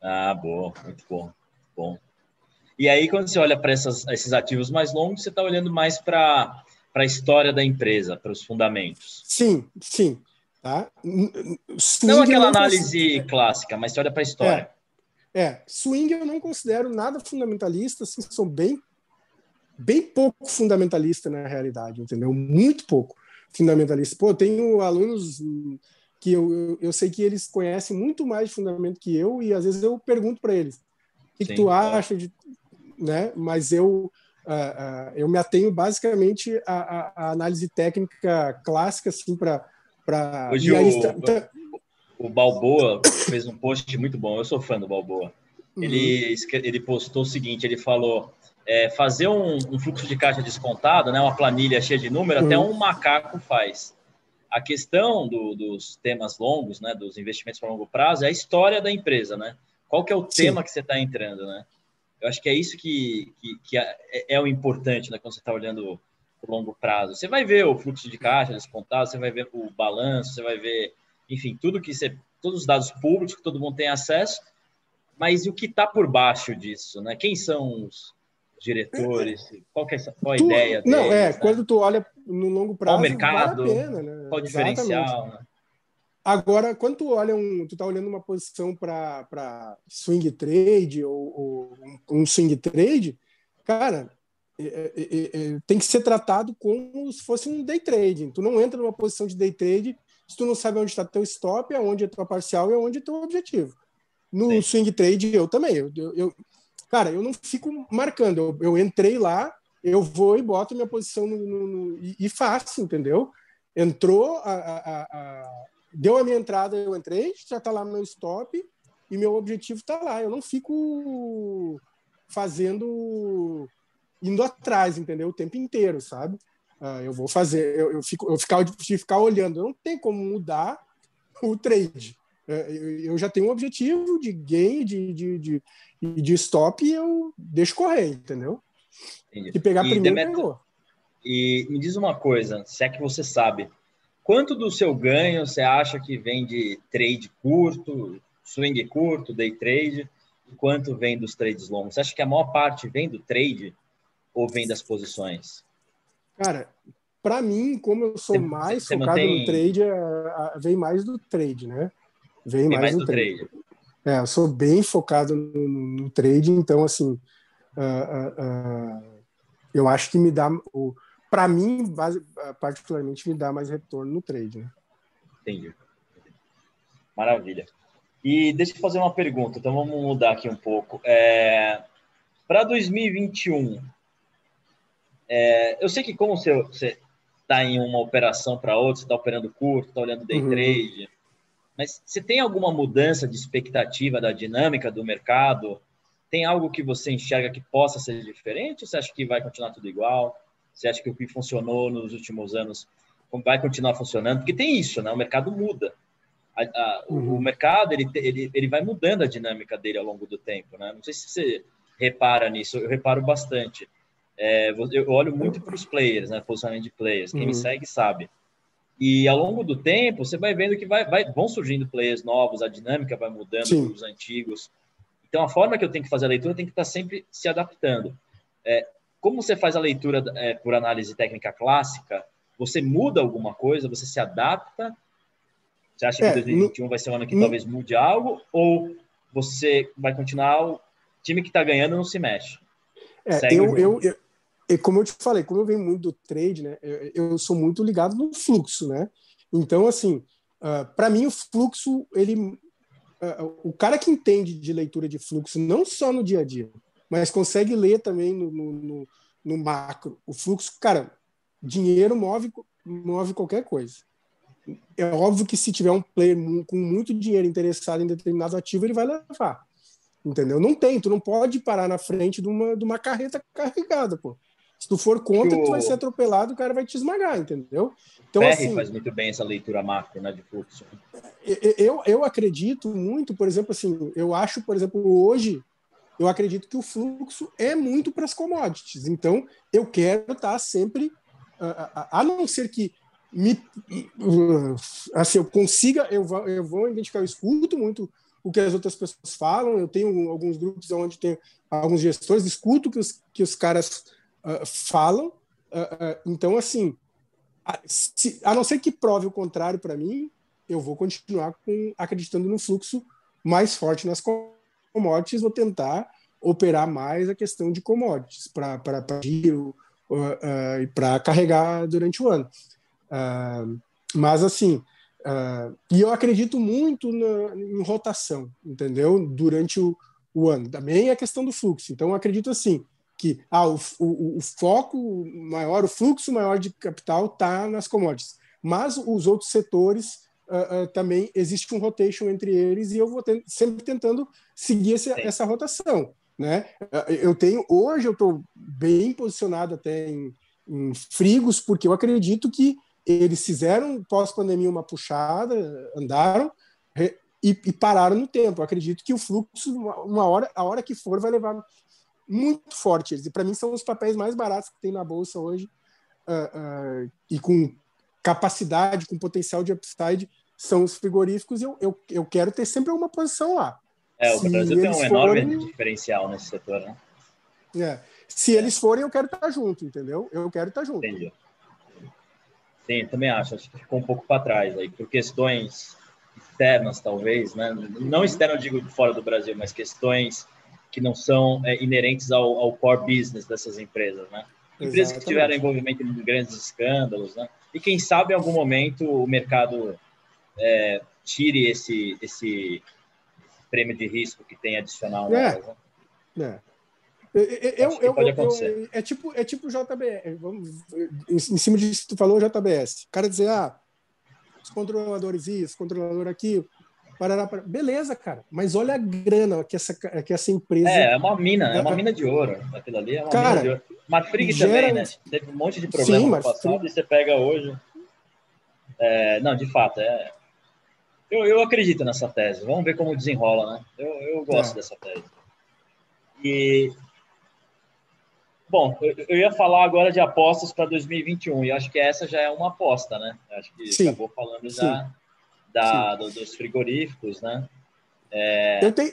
Ah, bom, muito bom. Bom. E aí, quando você olha para esses ativos mais longos, você está olhando mais para a história da empresa, para os fundamentos. Sim, sim. Tá? Não aquela análise clássica, mas você olha para a história. É. É, swing eu não considero nada fundamentalista, assim, sou bem, bem pouco fundamentalista na realidade, entendeu? Muito pouco fundamentalista. Pô, tenho alunos que eu, eu, sei que eles conhecem muito mais de fundamento que eu e às vezes eu pergunto para eles o que, que, tu acha de, né? Mas eu uh, uh, eu me atenho basicamente à, à, análise técnica clássica assim para para Hoje o, o Balboa fez um post muito bom. Eu sou fã do Balboa. Uhum. Ele, ele postou o seguinte: ele falou. É, fazer um, um, fluxo de caixa descontado, né, uma planilha cheia de números, uhum. até um macaco faz. A questão do, dos temas longos, né, dos investimentos para longo prazo, é a história da empresa, né? Qual que é o Sim. tema que você está entrando, né? Eu acho que é isso que, que, que é, é, o importante, né? Quando você está olhando o longo prazo. Você vai ver o fluxo de caixa descontado, você vai ver o balanço, você vai ver, enfim, tudo que você, todos os dados públicos que todo mundo tem acesso, mas o que está por baixo disso, né? Quem são os diretores? Qual, é, qual a tu, ideia deles, Não, é, né? quando tu olha no longo prazo, qual o mercado, vale pena, né? qual o diferencial, né? Agora, quando tu olha um, tu tá olhando uma posição para swing trade ou, ou, um swing trade, cara, é, é, é, tem que ser tratado como se fosse um day trading. Tu não entra numa posição de day trade se tu não sabe onde está teu stop, aonde é tua parcial e aonde é teu objetivo. No Sim. swing trade eu também. Eu, eu, eu, cara, eu não fico marcando. Eu, eu entrei lá, eu vou e boto minha posição no, no, no e, e, faço, entendeu? Entrou a, a, a deu a minha entrada, eu entrei, já está lá no meu stop e meu objetivo está lá. Eu não fico fazendo indo atrás, entendeu? O tempo inteiro, sabe? Uh, eu vou fazer, eu, eu fico, eu ficar de ficar olhando, eu não tem como mudar o trade. Uh, eu, já tenho um objetivo de gain, de, de, de, de stop e eu deixo correr, entendeu? Entendi. E pegar e primeiro pegou. E me diz uma coisa, se é que você sabe, Quanto do seu ganho você acha que vem de trade curto, swing curto, day trade, e quanto vem dos trades longos? Você acha que a maior parte vem do trade ou vem das posições? Cara, para mim, como eu sou você, mais você focado no trade, vem mais do trade, né? Vem, vem mais, mais, do, trade. trade. É, eu sou bem focado no, no trade, então, assim, uh, uh, uh, eu acho que me dá. Para mim, particularmente, me dá mais retorno no trade. Né? Entendi. Maravilha. E deixa eu fazer uma pergunta, então vamos mudar aqui um pouco. É, para 2021, é, eu sei que como você está em uma operação para outra, você está operando curto, está olhando day uhum. trade, mas você tem alguma mudança de expectativa da dinâmica do mercado? Tem algo que você enxerga que possa ser diferente ou você acha que vai continuar tudo igual? Você acha que o que funcionou nos últimos anos vai continuar funcionando? Porque tem isso, né? O mercado muda. A, a, uhum. O mercado ele, ele, ele vai mudando a dinâmica dele ao longo do tempo, né? Não sei se você repara nisso, eu reparo bastante. É, eu olho muito para os players, né? Posicionamento de players. Quem uhum. me segue sabe. E ao longo do tempo, você vai vendo que vai, vai, vão surgindo players novos, a dinâmica vai mudando os antigos. Então, a forma que eu tenho que fazer a leitura tem que estar sempre se adaptando. É, como você faz a leitura é, por análise técnica clássica, você muda alguma coisa, você se adapta? Você acha que é, 2021 no, vai ser um ano que no, talvez mude algo? Ou você vai continuar, o time que está ganhando não se mexe? É, eu, eu, eu, como eu te falei, como eu venho muito do trade, né, eu, eu sou muito ligado no fluxo, né? Então, assim, uh, ah, para mim o fluxo, ele, uh, o cara que entende de leitura de fluxo, não só no dia a dia, mas consegue ler também no, no, no macro. O fluxo, cara, dinheiro move, move qualquer coisa. É óbvio que se tiver um player com muito dinheiro interessado em determinado ativo, ele vai levar. Entendeu? Não tem, tu não pode parar na frente de uma, de uma carreta carregada, pô. Se tu for contra, o... tu vai ser atropelado, o cara vai te esmagar, entendeu? Então, assim, faz muito bem essa leitura macro, né, de fluxo. Eu, eu acredito muito, por exemplo, assim, eu acho, por exemplo, hoje eu acredito que o fluxo é muito para as commodities. Então, eu quero estar sempre, a não ser que me, assim, eu consiga, eu vou, eu vou identificar, eu escuto muito o que as outras pessoas falam, eu tenho alguns grupos onde tem alguns gestores, escuto que os, que os caras uh, falam, uh, uh, então, assim, a, se, a não ser que prove o contrário para mim, eu vou continuar com, acreditando no fluxo mais forte nas commodities vou tentar operar mais a questão de commodities para giro uh, uh, e para carregar durante o ano. Uh, mas, assim, e eu acredito muito na, em rotação, entendeu? Durante o, o ano. Também é a questão do fluxo. Então, eu acredito assim, que ah, o, o, o, foco maior, o fluxo maior de capital está nas commodities, mas os outros setores uh, uh, também existe um rotation entre eles e eu vou sempre tentando seguir esse, essa rotação. Né? Eu tenho hoje eu estou bem posicionado até em, em frigos porque eu acredito que eles fizeram pós pandemia uma puxada, andaram, e, e pararam no tempo. Eu acredito que o fluxo, uma hora, a hora que for, vai levar muito forte eles. E para mim são os papéis mais baratos que tem na bolsa hoje uh, uh, e com capacidade, com potencial de upside, são os frigoríficos. E eu, eu, eu quero ter sempre uma posição lá. É, o Se Brasil tem um enorme diferencial nesse setor, né? É. Se eles forem, eu quero estar junto, entendeu? Eu quero estar junto. Entendi. Sim, também acho. Acho que ficou um pouco para trás aí, por questões externas, talvez, né? Não externas, digo, fora do Brasil, mas questões que não são é, inerentes ao, ao, core business dessas empresas, né? Empresas Exatamente. que tiveram envolvimento em grandes escândalos, né? E quem sabe em algum momento o mercado é, tire esse, esse prêmio de risco que tem adicional. É. Né? é. Eu, eu. Eu, é tipo é tipo JBS, vamos, em, cima disso que tu falou, JBS. O cara dizer, ah, os controladores isso, controlador aqui, parará, parará. beleza, cara, mas olha a grana que essa, que essa empresa... É, é uma mina, é uma mina de ouro, aquilo ali é uma cara, mina de ouro. Marfrig gera... também, né? Teve um monte de problema Sim, no passado e você pega hoje... É, não, de fato, é... Eu, eu acredito nessa tese, vamos ver como desenrola, né? Eu, eu gosto é. dessa tese. E Bom, eu, ia falar agora de apostas para 2021 e acho que essa já é uma aposta, né? Acho que Sim. acabou falando da, do, dos frigoríficos, né? É... Eu, tenho,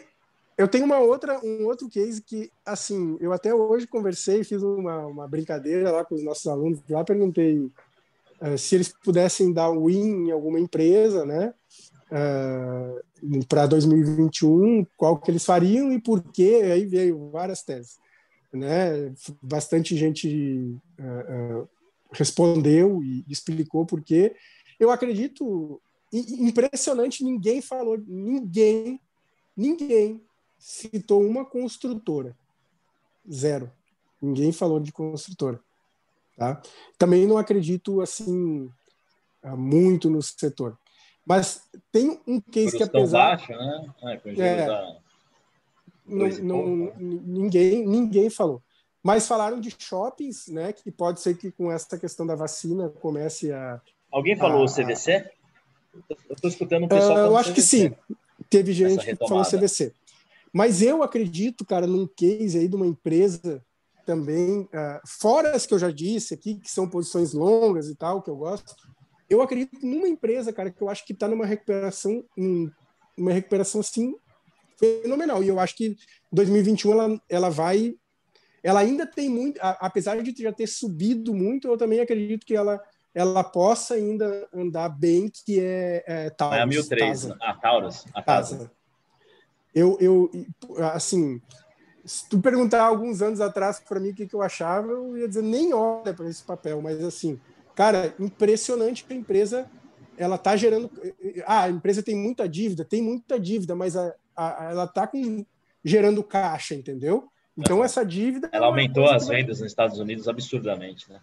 eu tenho uma outra, um outro case que, assim, eu até hoje conversei, fiz uma, uma brincadeira lá com os nossos alunos, lá perguntei uh, se eles pudessem dar win em alguma empresa, né? Uh, para 2021, qual que eles fariam e por quê, aí veio várias teses né? Bastante gente uh, uh, respondeu e explicou por quê. Eu acredito impressionante, ninguém falou, ninguém, ninguém citou uma construtora. Zero. Ninguém falou de construtora. Tá? Também não acredito assim ah, muito no setor. Mas tem um case que apesar baixo, né? É, é, não, não, ninguém, ninguém falou. Mas falaram de shoppings, né? Que pode ser que com essa questão da vacina comece a. Alguém falou a, CVC? Eu estou escutando um pessoal. Uh, eu acho CVC. que sim. Teve gente que falou CVC. Mas eu acredito, cara, num case aí de uma empresa também, uh, fora as que eu já disse aqui, que são posições longas e tal, que eu gosto. Eu acredito numa empresa, cara, que eu acho que está numa recuperação, um, uma recuperação assim fenomenal. E eu acho que 2021 ela, ela vai. Ela ainda tem muito, apesar de já ter subido muito, eu também acredito que ela, ela possa ainda andar bem, que é, é Taurus. É a 1003, a ah, Taurus. A Taurus. Eu, eu, assim, se tu perguntar alguns anos atrás para mim o que, que eu achava, eu ia dizer nem olha para esse papel, mas assim, cara, impressionante que a empresa ela tá gerando. Ah, a empresa tem muita dívida, tem muita dívida, mas a, a, ela está gerando caixa, entendeu? Então, essa dívida. Ela aumentou as vendas nos Estados Unidos absurdamente, né?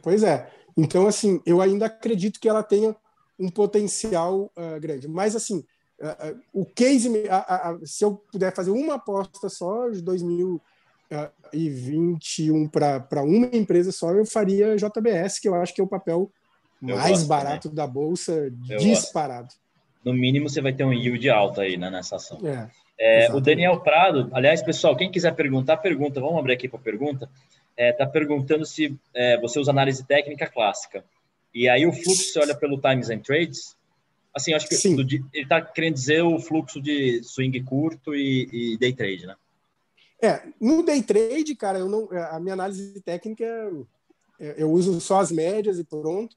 Pois é. Então, assim, eu ainda acredito que ela tenha um potencial uh, grande. Mas, assim, uh, uh, o case, se eu puder fazer uma aposta só de 2021 para uma empresa só, eu faria JBS, que eu acho que é o papel eu mais barato também. da bolsa, eu disparado. Gosto no mínimo você vai ter um yield alto aí né, nessa ação. É, é, o Daniel Prado, aliás, pessoal, quem quiser perguntar, pergunta. Vamos abrir aqui para pergunta. Está é, tá perguntando se é, você usa análise técnica clássica. E aí o fluxo, você olha pelo Times and Trades, assim, acho que Sim. Ele está querendo dizer o fluxo de swing curto e, e, day trade, né? É, no day trade, cara, eu não, a minha análise técnica, é, eu uso só as médias e pronto.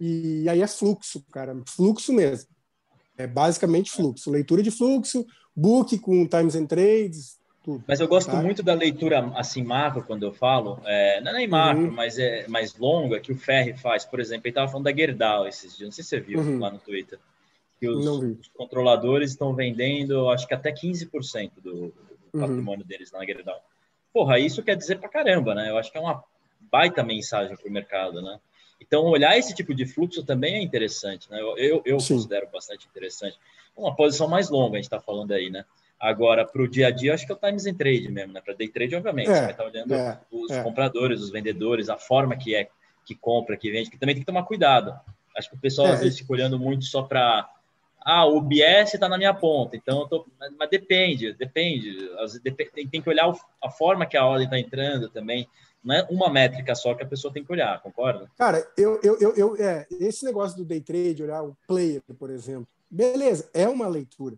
E aí é fluxo, cara, fluxo mesmo. É basicamente fluxo, leitura de fluxo, book com times and trades, tudo. Mas eu gosto tá? muito da leitura assim macro quando eu falo, é, não é nem macro, uhum. mas é mais longa que o Ferri faz. Por exemplo, ele estava falando da Gerdau esses dias, não sei se você viu uhum. lá no Twitter, que os, os, controladores estão vendendo, acho que até 15% do, do uhum. patrimônio deles na Gerdau. Porra, isso quer dizer pra caramba, né? Eu acho que é uma baita mensagem para o mercado, né? Então, olhar esse tipo de fluxo também é interessante, né? Eu, eu, eu considero bastante interessante. Uma posição mais longa, a gente está falando aí, né? Agora, para o dia a dia, acho que é o times and trade mesmo, né? Para day trade, obviamente, é, você vai estar olhando é, os é. compradores, os vendedores, a forma que é que compra, que vende, que também tem que tomar cuidado. Acho que o pessoal é, às vezes fica olhando muito só para ah, o BS está na minha ponta, então eu tô, mas depende, depende, tem, tem que olhar a forma que a ordem está entrando também, não é uma métrica só que a pessoa tem que olhar, concorda? Cara, eu, eu, eu, eu é, esse negócio do day trade, olhar o player, por exemplo, beleza, é uma leitura,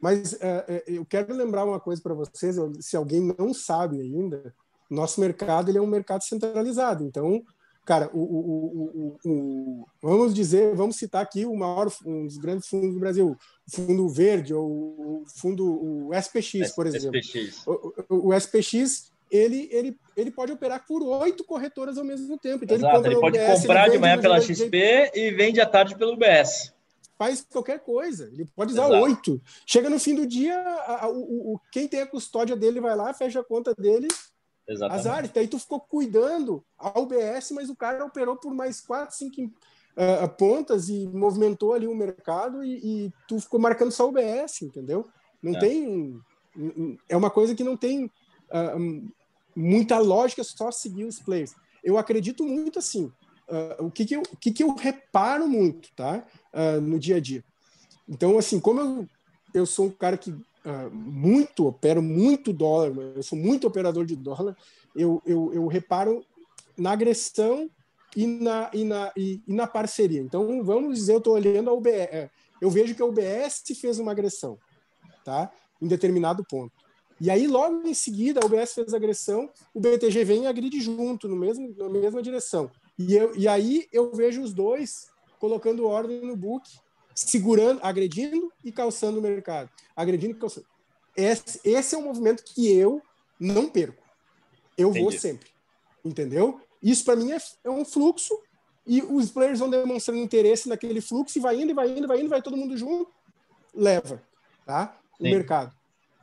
mas é, é eu quero lembrar uma coisa para vocês, se alguém não sabe ainda, nosso mercado ele é um mercado centralizado, então Cara, o, o, o, o, vamos dizer, vamos citar aqui o maior, um dos grandes fundos do Brasil, o Fundo Verde ou o fundo o SPX, por exemplo. SPX. O, SPX ele, ele, ele pode operar por oito corretoras ao mesmo tempo. Então Exato, ele, ele pode UBS, comprar de manhã pela XP e vende à tarde pelo UBS. Faz qualquer coisa, ele pode usar oito. Chega no fim do dia, a, a, o, o, quem tem a custódia dele vai lá, fecha a conta dele Exatamente. Azar, daí tu ficou cuidando a UBS, mas o cara operou por mais quatro, cinco uh, pontas e movimentou ali o mercado e, e, tu ficou marcando só a UBS, entendeu? Não é. tem. É uma coisa que não tem uh, muita lógica só seguir os players. Eu acredito muito assim. Uh, o que, que, eu, o que, que eu reparo muito, tá? no dia a dia. Então, assim, como eu, eu sou um cara que uh, muito, opero muito dólar, eu sou muito operador de dólar, eu, eu, eu reparo na agressão e na, e, na, e, e na parceria. Então, vamos dizer, eu estou olhando a UBS, é, eu vejo que a UBS fez uma agressão, tá? Em determinado ponto. E aí, logo em seguida, a UBS fez agressão, o BTG vem e agride junto, no mesmo, na mesma direção. E, eu, e aí eu vejo os dois colocando ordem no book segurando, agredindo e calçando o mercado. Agredindo e calçando. Esse, esse é um movimento que eu não perco. Eu Entendi. vou sempre. Entendeu? Isso para mim é, é, um fluxo e os players vão demonstrando interesse naquele fluxo e vai indo, e vai indo, vai indo, vai todo mundo junto, leva, tá? O Sim. mercado,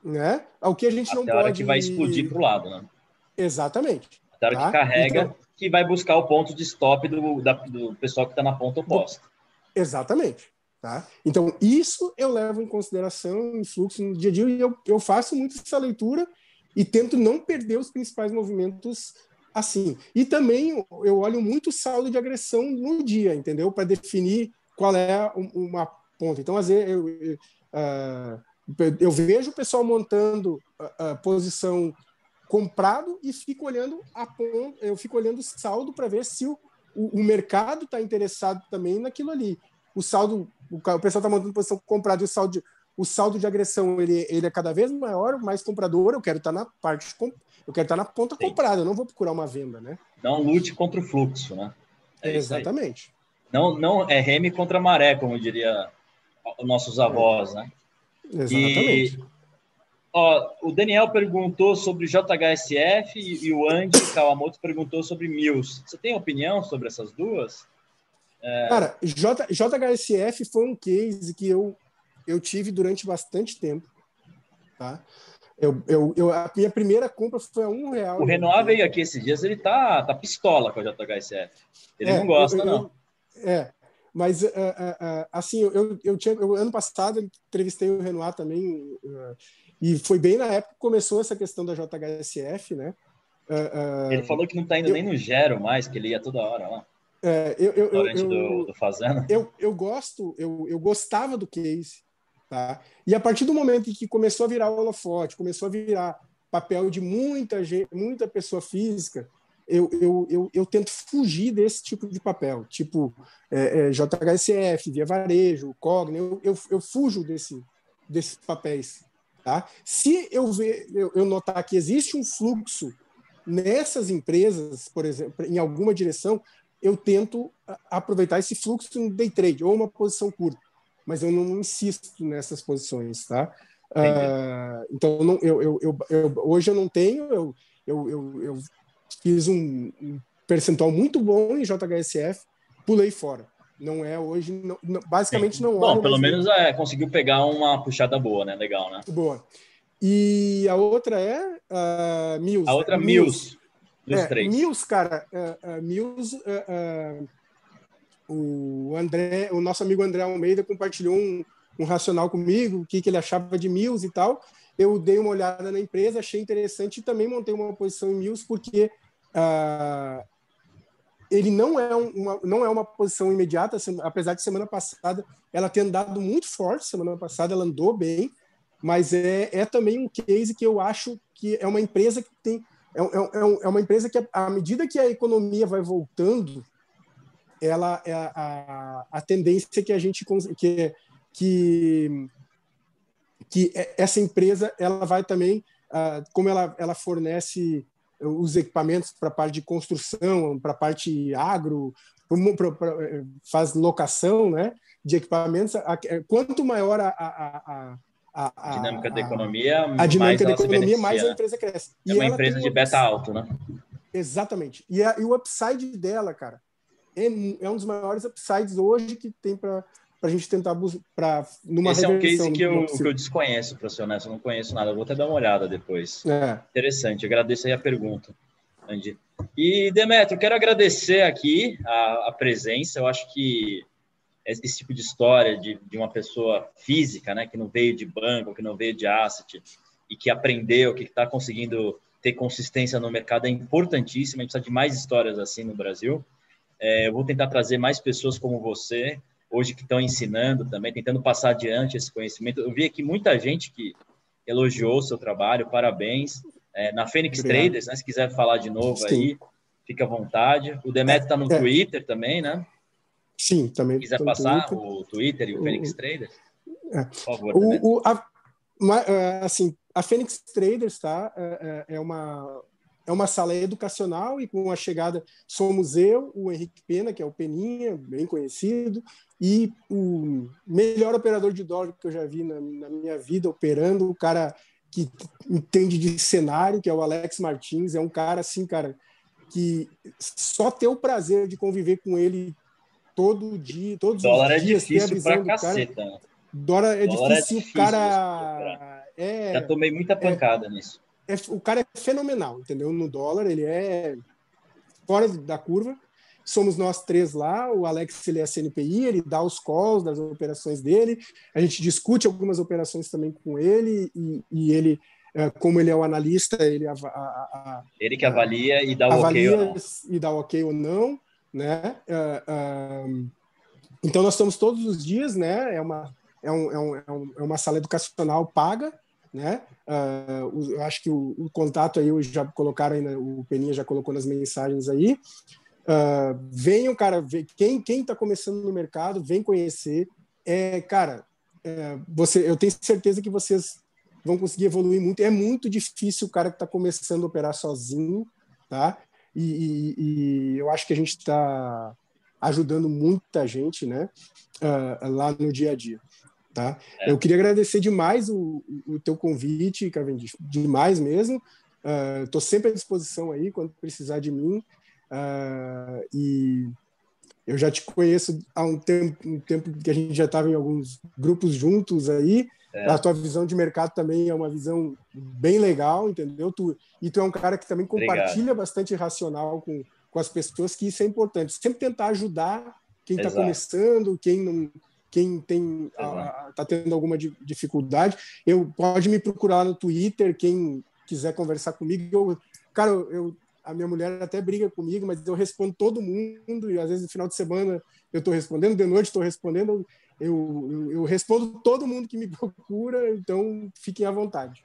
né? O que a gente Até não a hora pode que vai explodir pro lado, né? Exatamente. Até a hora tá? que carrega, então... que vai buscar o ponto de stop do, da, do pessoal que está na ponta oposta. Exatamente. Tá? Então, isso eu levo em consideração em fluxo no dia a dia e eu, eu faço muito essa leitura e tento não perder os principais movimentos assim. E também eu olho muito o saldo de agressão no dia, entendeu? Para definir qual é uma ponta. Então, às vezes, eu, eu, uh, eu vejo o pessoal montando a, a, posição comprado e fico olhando a ponta, eu fico olhando o saldo para ver se o, o, o mercado está interessado também naquilo ali. O saldo o, o pessoal está montando posição comprada e o saldo de, o saldo de agressão ele, ele é cada vez maior, mais comprador. Eu quero estar tá na parte, eu quero estar tá na ponta Sim. comprada, eu não vou procurar uma venda, né? Não lute contra o fluxo, né? É Exatamente. Não, não é reme contra maré, como diria nossos avós, é. né? Exatamente. E, ó, o Daniel perguntou sobre JHSF e, e o Andy Kawamoto perguntou sobre Mills. Você tem opinião sobre essas duas? É... Cara, J, JHSF foi um case que eu, eu tive durante bastante tempo. Tá? Eu, eu, eu, a minha primeira compra foi a um real. O Renoir veio aqui esses dias, ele tá, tá pistola com a JHSF. Ele é, não gosta, eu, não. é, mas uh, uh, uh, assim, eu, eu tinha, eu, ano passado entrevistei o Renoir também, e foi bem na época que começou essa questão da JHSF, né? ele falou que não tá indo eu, nem no Gero mais, que ele ia toda hora lá. É, eu, eu, eu, do, do Fazenda. Eu, eu gosto, eu, eu gostava do case, tá? E a partir do momento em que começou a virar holofote, começou a virar papel de muita gente, muita pessoa física, eu, eu, eu, eu tento fugir desse tipo de papel, tipo é, é, JHSF, Via Varejo, Cogna, eu, eu, eu fujo desse, desses papéis. Tá? Se eu, ver, eu, eu notar que existe um fluxo nessas empresas, por exemplo, em alguma direção, eu tento aproveitar esse fluxo no day trade ou uma posição curta, mas eu não insisto nessas posições, tá? Uh, então, não, eu, eu, eu, eu, hoje eu não tenho, eu, eu, eu, eu fiz um, um, percentual muito bom em JHSF, pulei fora. Não é hoje, não, basicamente Sim. não Bom, pelo menos é, conseguiu pegar uma puxada boa, né? Legal, né? Boa. E a outra é uh, Mills. A outra é Mills. Dos é, três. Mills, cara, uh, uh, Mills, uh, o André, o nosso amigo André Almeida compartilhou um, um racional comigo, o que, que ele achava de Mills e tal. Eu dei uma olhada na empresa, achei interessante e também montei uma posição em Mills, porque ele não é uma, não é uma posição imediata, apesar de semana passada ela ter andado muito forte, semana passada ela andou bem, mas é, é também um case que eu acho que é uma empresa que tem é, é, é uma empresa que à medida que a economia vai voltando ela é a, a, tendência que a gente que que que essa empresa ela vai também uh, como ela ela fornece os equipamentos para a parte de construção para a parte agro pra, pra, faz locação né de equipamentos quanto maior a, a, a, a dinâmica da economia a dinâmica da economia mais a né? empresa cresce. É uma empresa de beta alto né? Exatamente. E, e o upside dela cara é, é um dos maiores upsides hoje que tem para a gente tentar para numa Esse é um case que eu, que eu desconheço, para ser honesto, eu não conheço nada. Eu vou até dar uma olhada depois. É. Interessante, agradeço aí a pergunta, Andy. E, Demetrio, quero agradecer aqui a, a, presença. Eu acho que esse tipo de história de, de uma pessoa física, né, que não veio de banco, que não veio de asset e que aprendeu, que está conseguindo ter consistência no mercado é importantíssimo. A gente precisa de mais histórias assim no Brasil. É, eu vou tentar trazer mais pessoas como você, hoje que estão ensinando também, tentando passar adiante esse conhecimento. Eu vi aqui muita gente que elogiou o seu trabalho, parabéns. É, na Fênix Obrigado. Traders, né, se quiser falar de novo Sim. aí, fica à vontade. O Demetrio está no é. Twitter também, né? Sim, também. Se quiser passar Twitter. o Twitter e o, o Fênix Traders, é. por favor. O, o, a, é, assim, a Fênix Traders tá, é, é, é uma é uma sala educacional e com a chegada somos eu, o Henrique Pena, que é o Peninha, bem conhecido, e o melhor operador de dólar que eu já vi na, na minha vida operando, o cara que entende de cenário, que é o Alex Martins, é um cara assim, cara, que só ter o prazer de conviver com ele todo dia, todos dólar os dias, é difícil pra caceta. Cara, dólar é dólar difícil, é difícil, o cara... É, já tomei muita pancada é, nisso é, o cara é fenomenal, entendeu? No dólar, ele é fora da curva. Somos nós três lá, o Alex ele é CNPI, ele dá os calls das operações dele, a gente discute algumas operações também com ele, e, e ele, é, como ele é o analista, ele, a, a, a, ele que avalia e dá o ok ou não. E dá o ok ou não, né? Uh, uh, então nós estamos todos os dias, né? É uma, é, um, é, um, é uma sala educacional paga, né? Uh, eu acho que o, o, contato aí já colocaram aí, o Peninha já colocou nas mensagens aí. Uh, venham, cara, quem quem está começando no mercado, vem conhecer. É, cara, é, você, eu tenho certeza que vocês vão conseguir evoluir muito. É muito difícil o cara que está começando a operar sozinho, tá? E, e, e eu acho que a gente está ajudando muita gente, né? Uh, lá no dia a dia. Tá? É. Eu queria agradecer demais o, o teu convite, Cavendish, demais mesmo. Estou uh, sempre à disposição aí quando precisar de mim. Uh, e eu já te conheço há um tempo, um tempo que a gente já estava em alguns grupos juntos aí. É. A tua visão de mercado também é uma visão bem legal, entendeu? Tu, e tu é um cara que também compartilha Obrigado. bastante racional com, com as pessoas, que isso é importante. Sempre tentar ajudar quem está começando, quem não quem tem está tendo alguma dificuldade, eu pode me procurar no Twitter, quem quiser conversar comigo. Eu, cara, eu, a minha mulher até briga comigo, mas eu respondo todo mundo e às vezes no final de semana eu estou respondendo, de noite estou respondendo, eu, eu, eu, respondo todo mundo que me procura, então fiquem à vontade.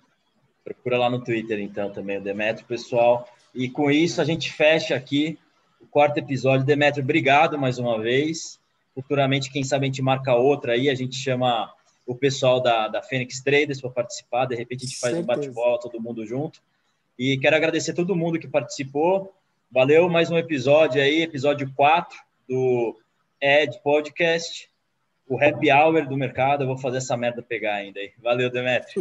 Procura lá no Twitter então também o Demetrio, pessoal. E com isso a gente fecha aqui o quarto episódio. Demetrio, obrigado mais uma vez. Futuramente, quem sabe a gente marca outra aí, a gente chama o pessoal da, da Fênix Traders para participar, de repente a gente faz Certeza. um bate-bola, todo mundo junto. E quero agradecer todo mundo que participou. Valeu, mais um episódio aí, episódio 4 do Ed Podcast, o happy hour do mercado. Eu vou fazer essa merda pegar ainda aí. Valeu, Demetrio.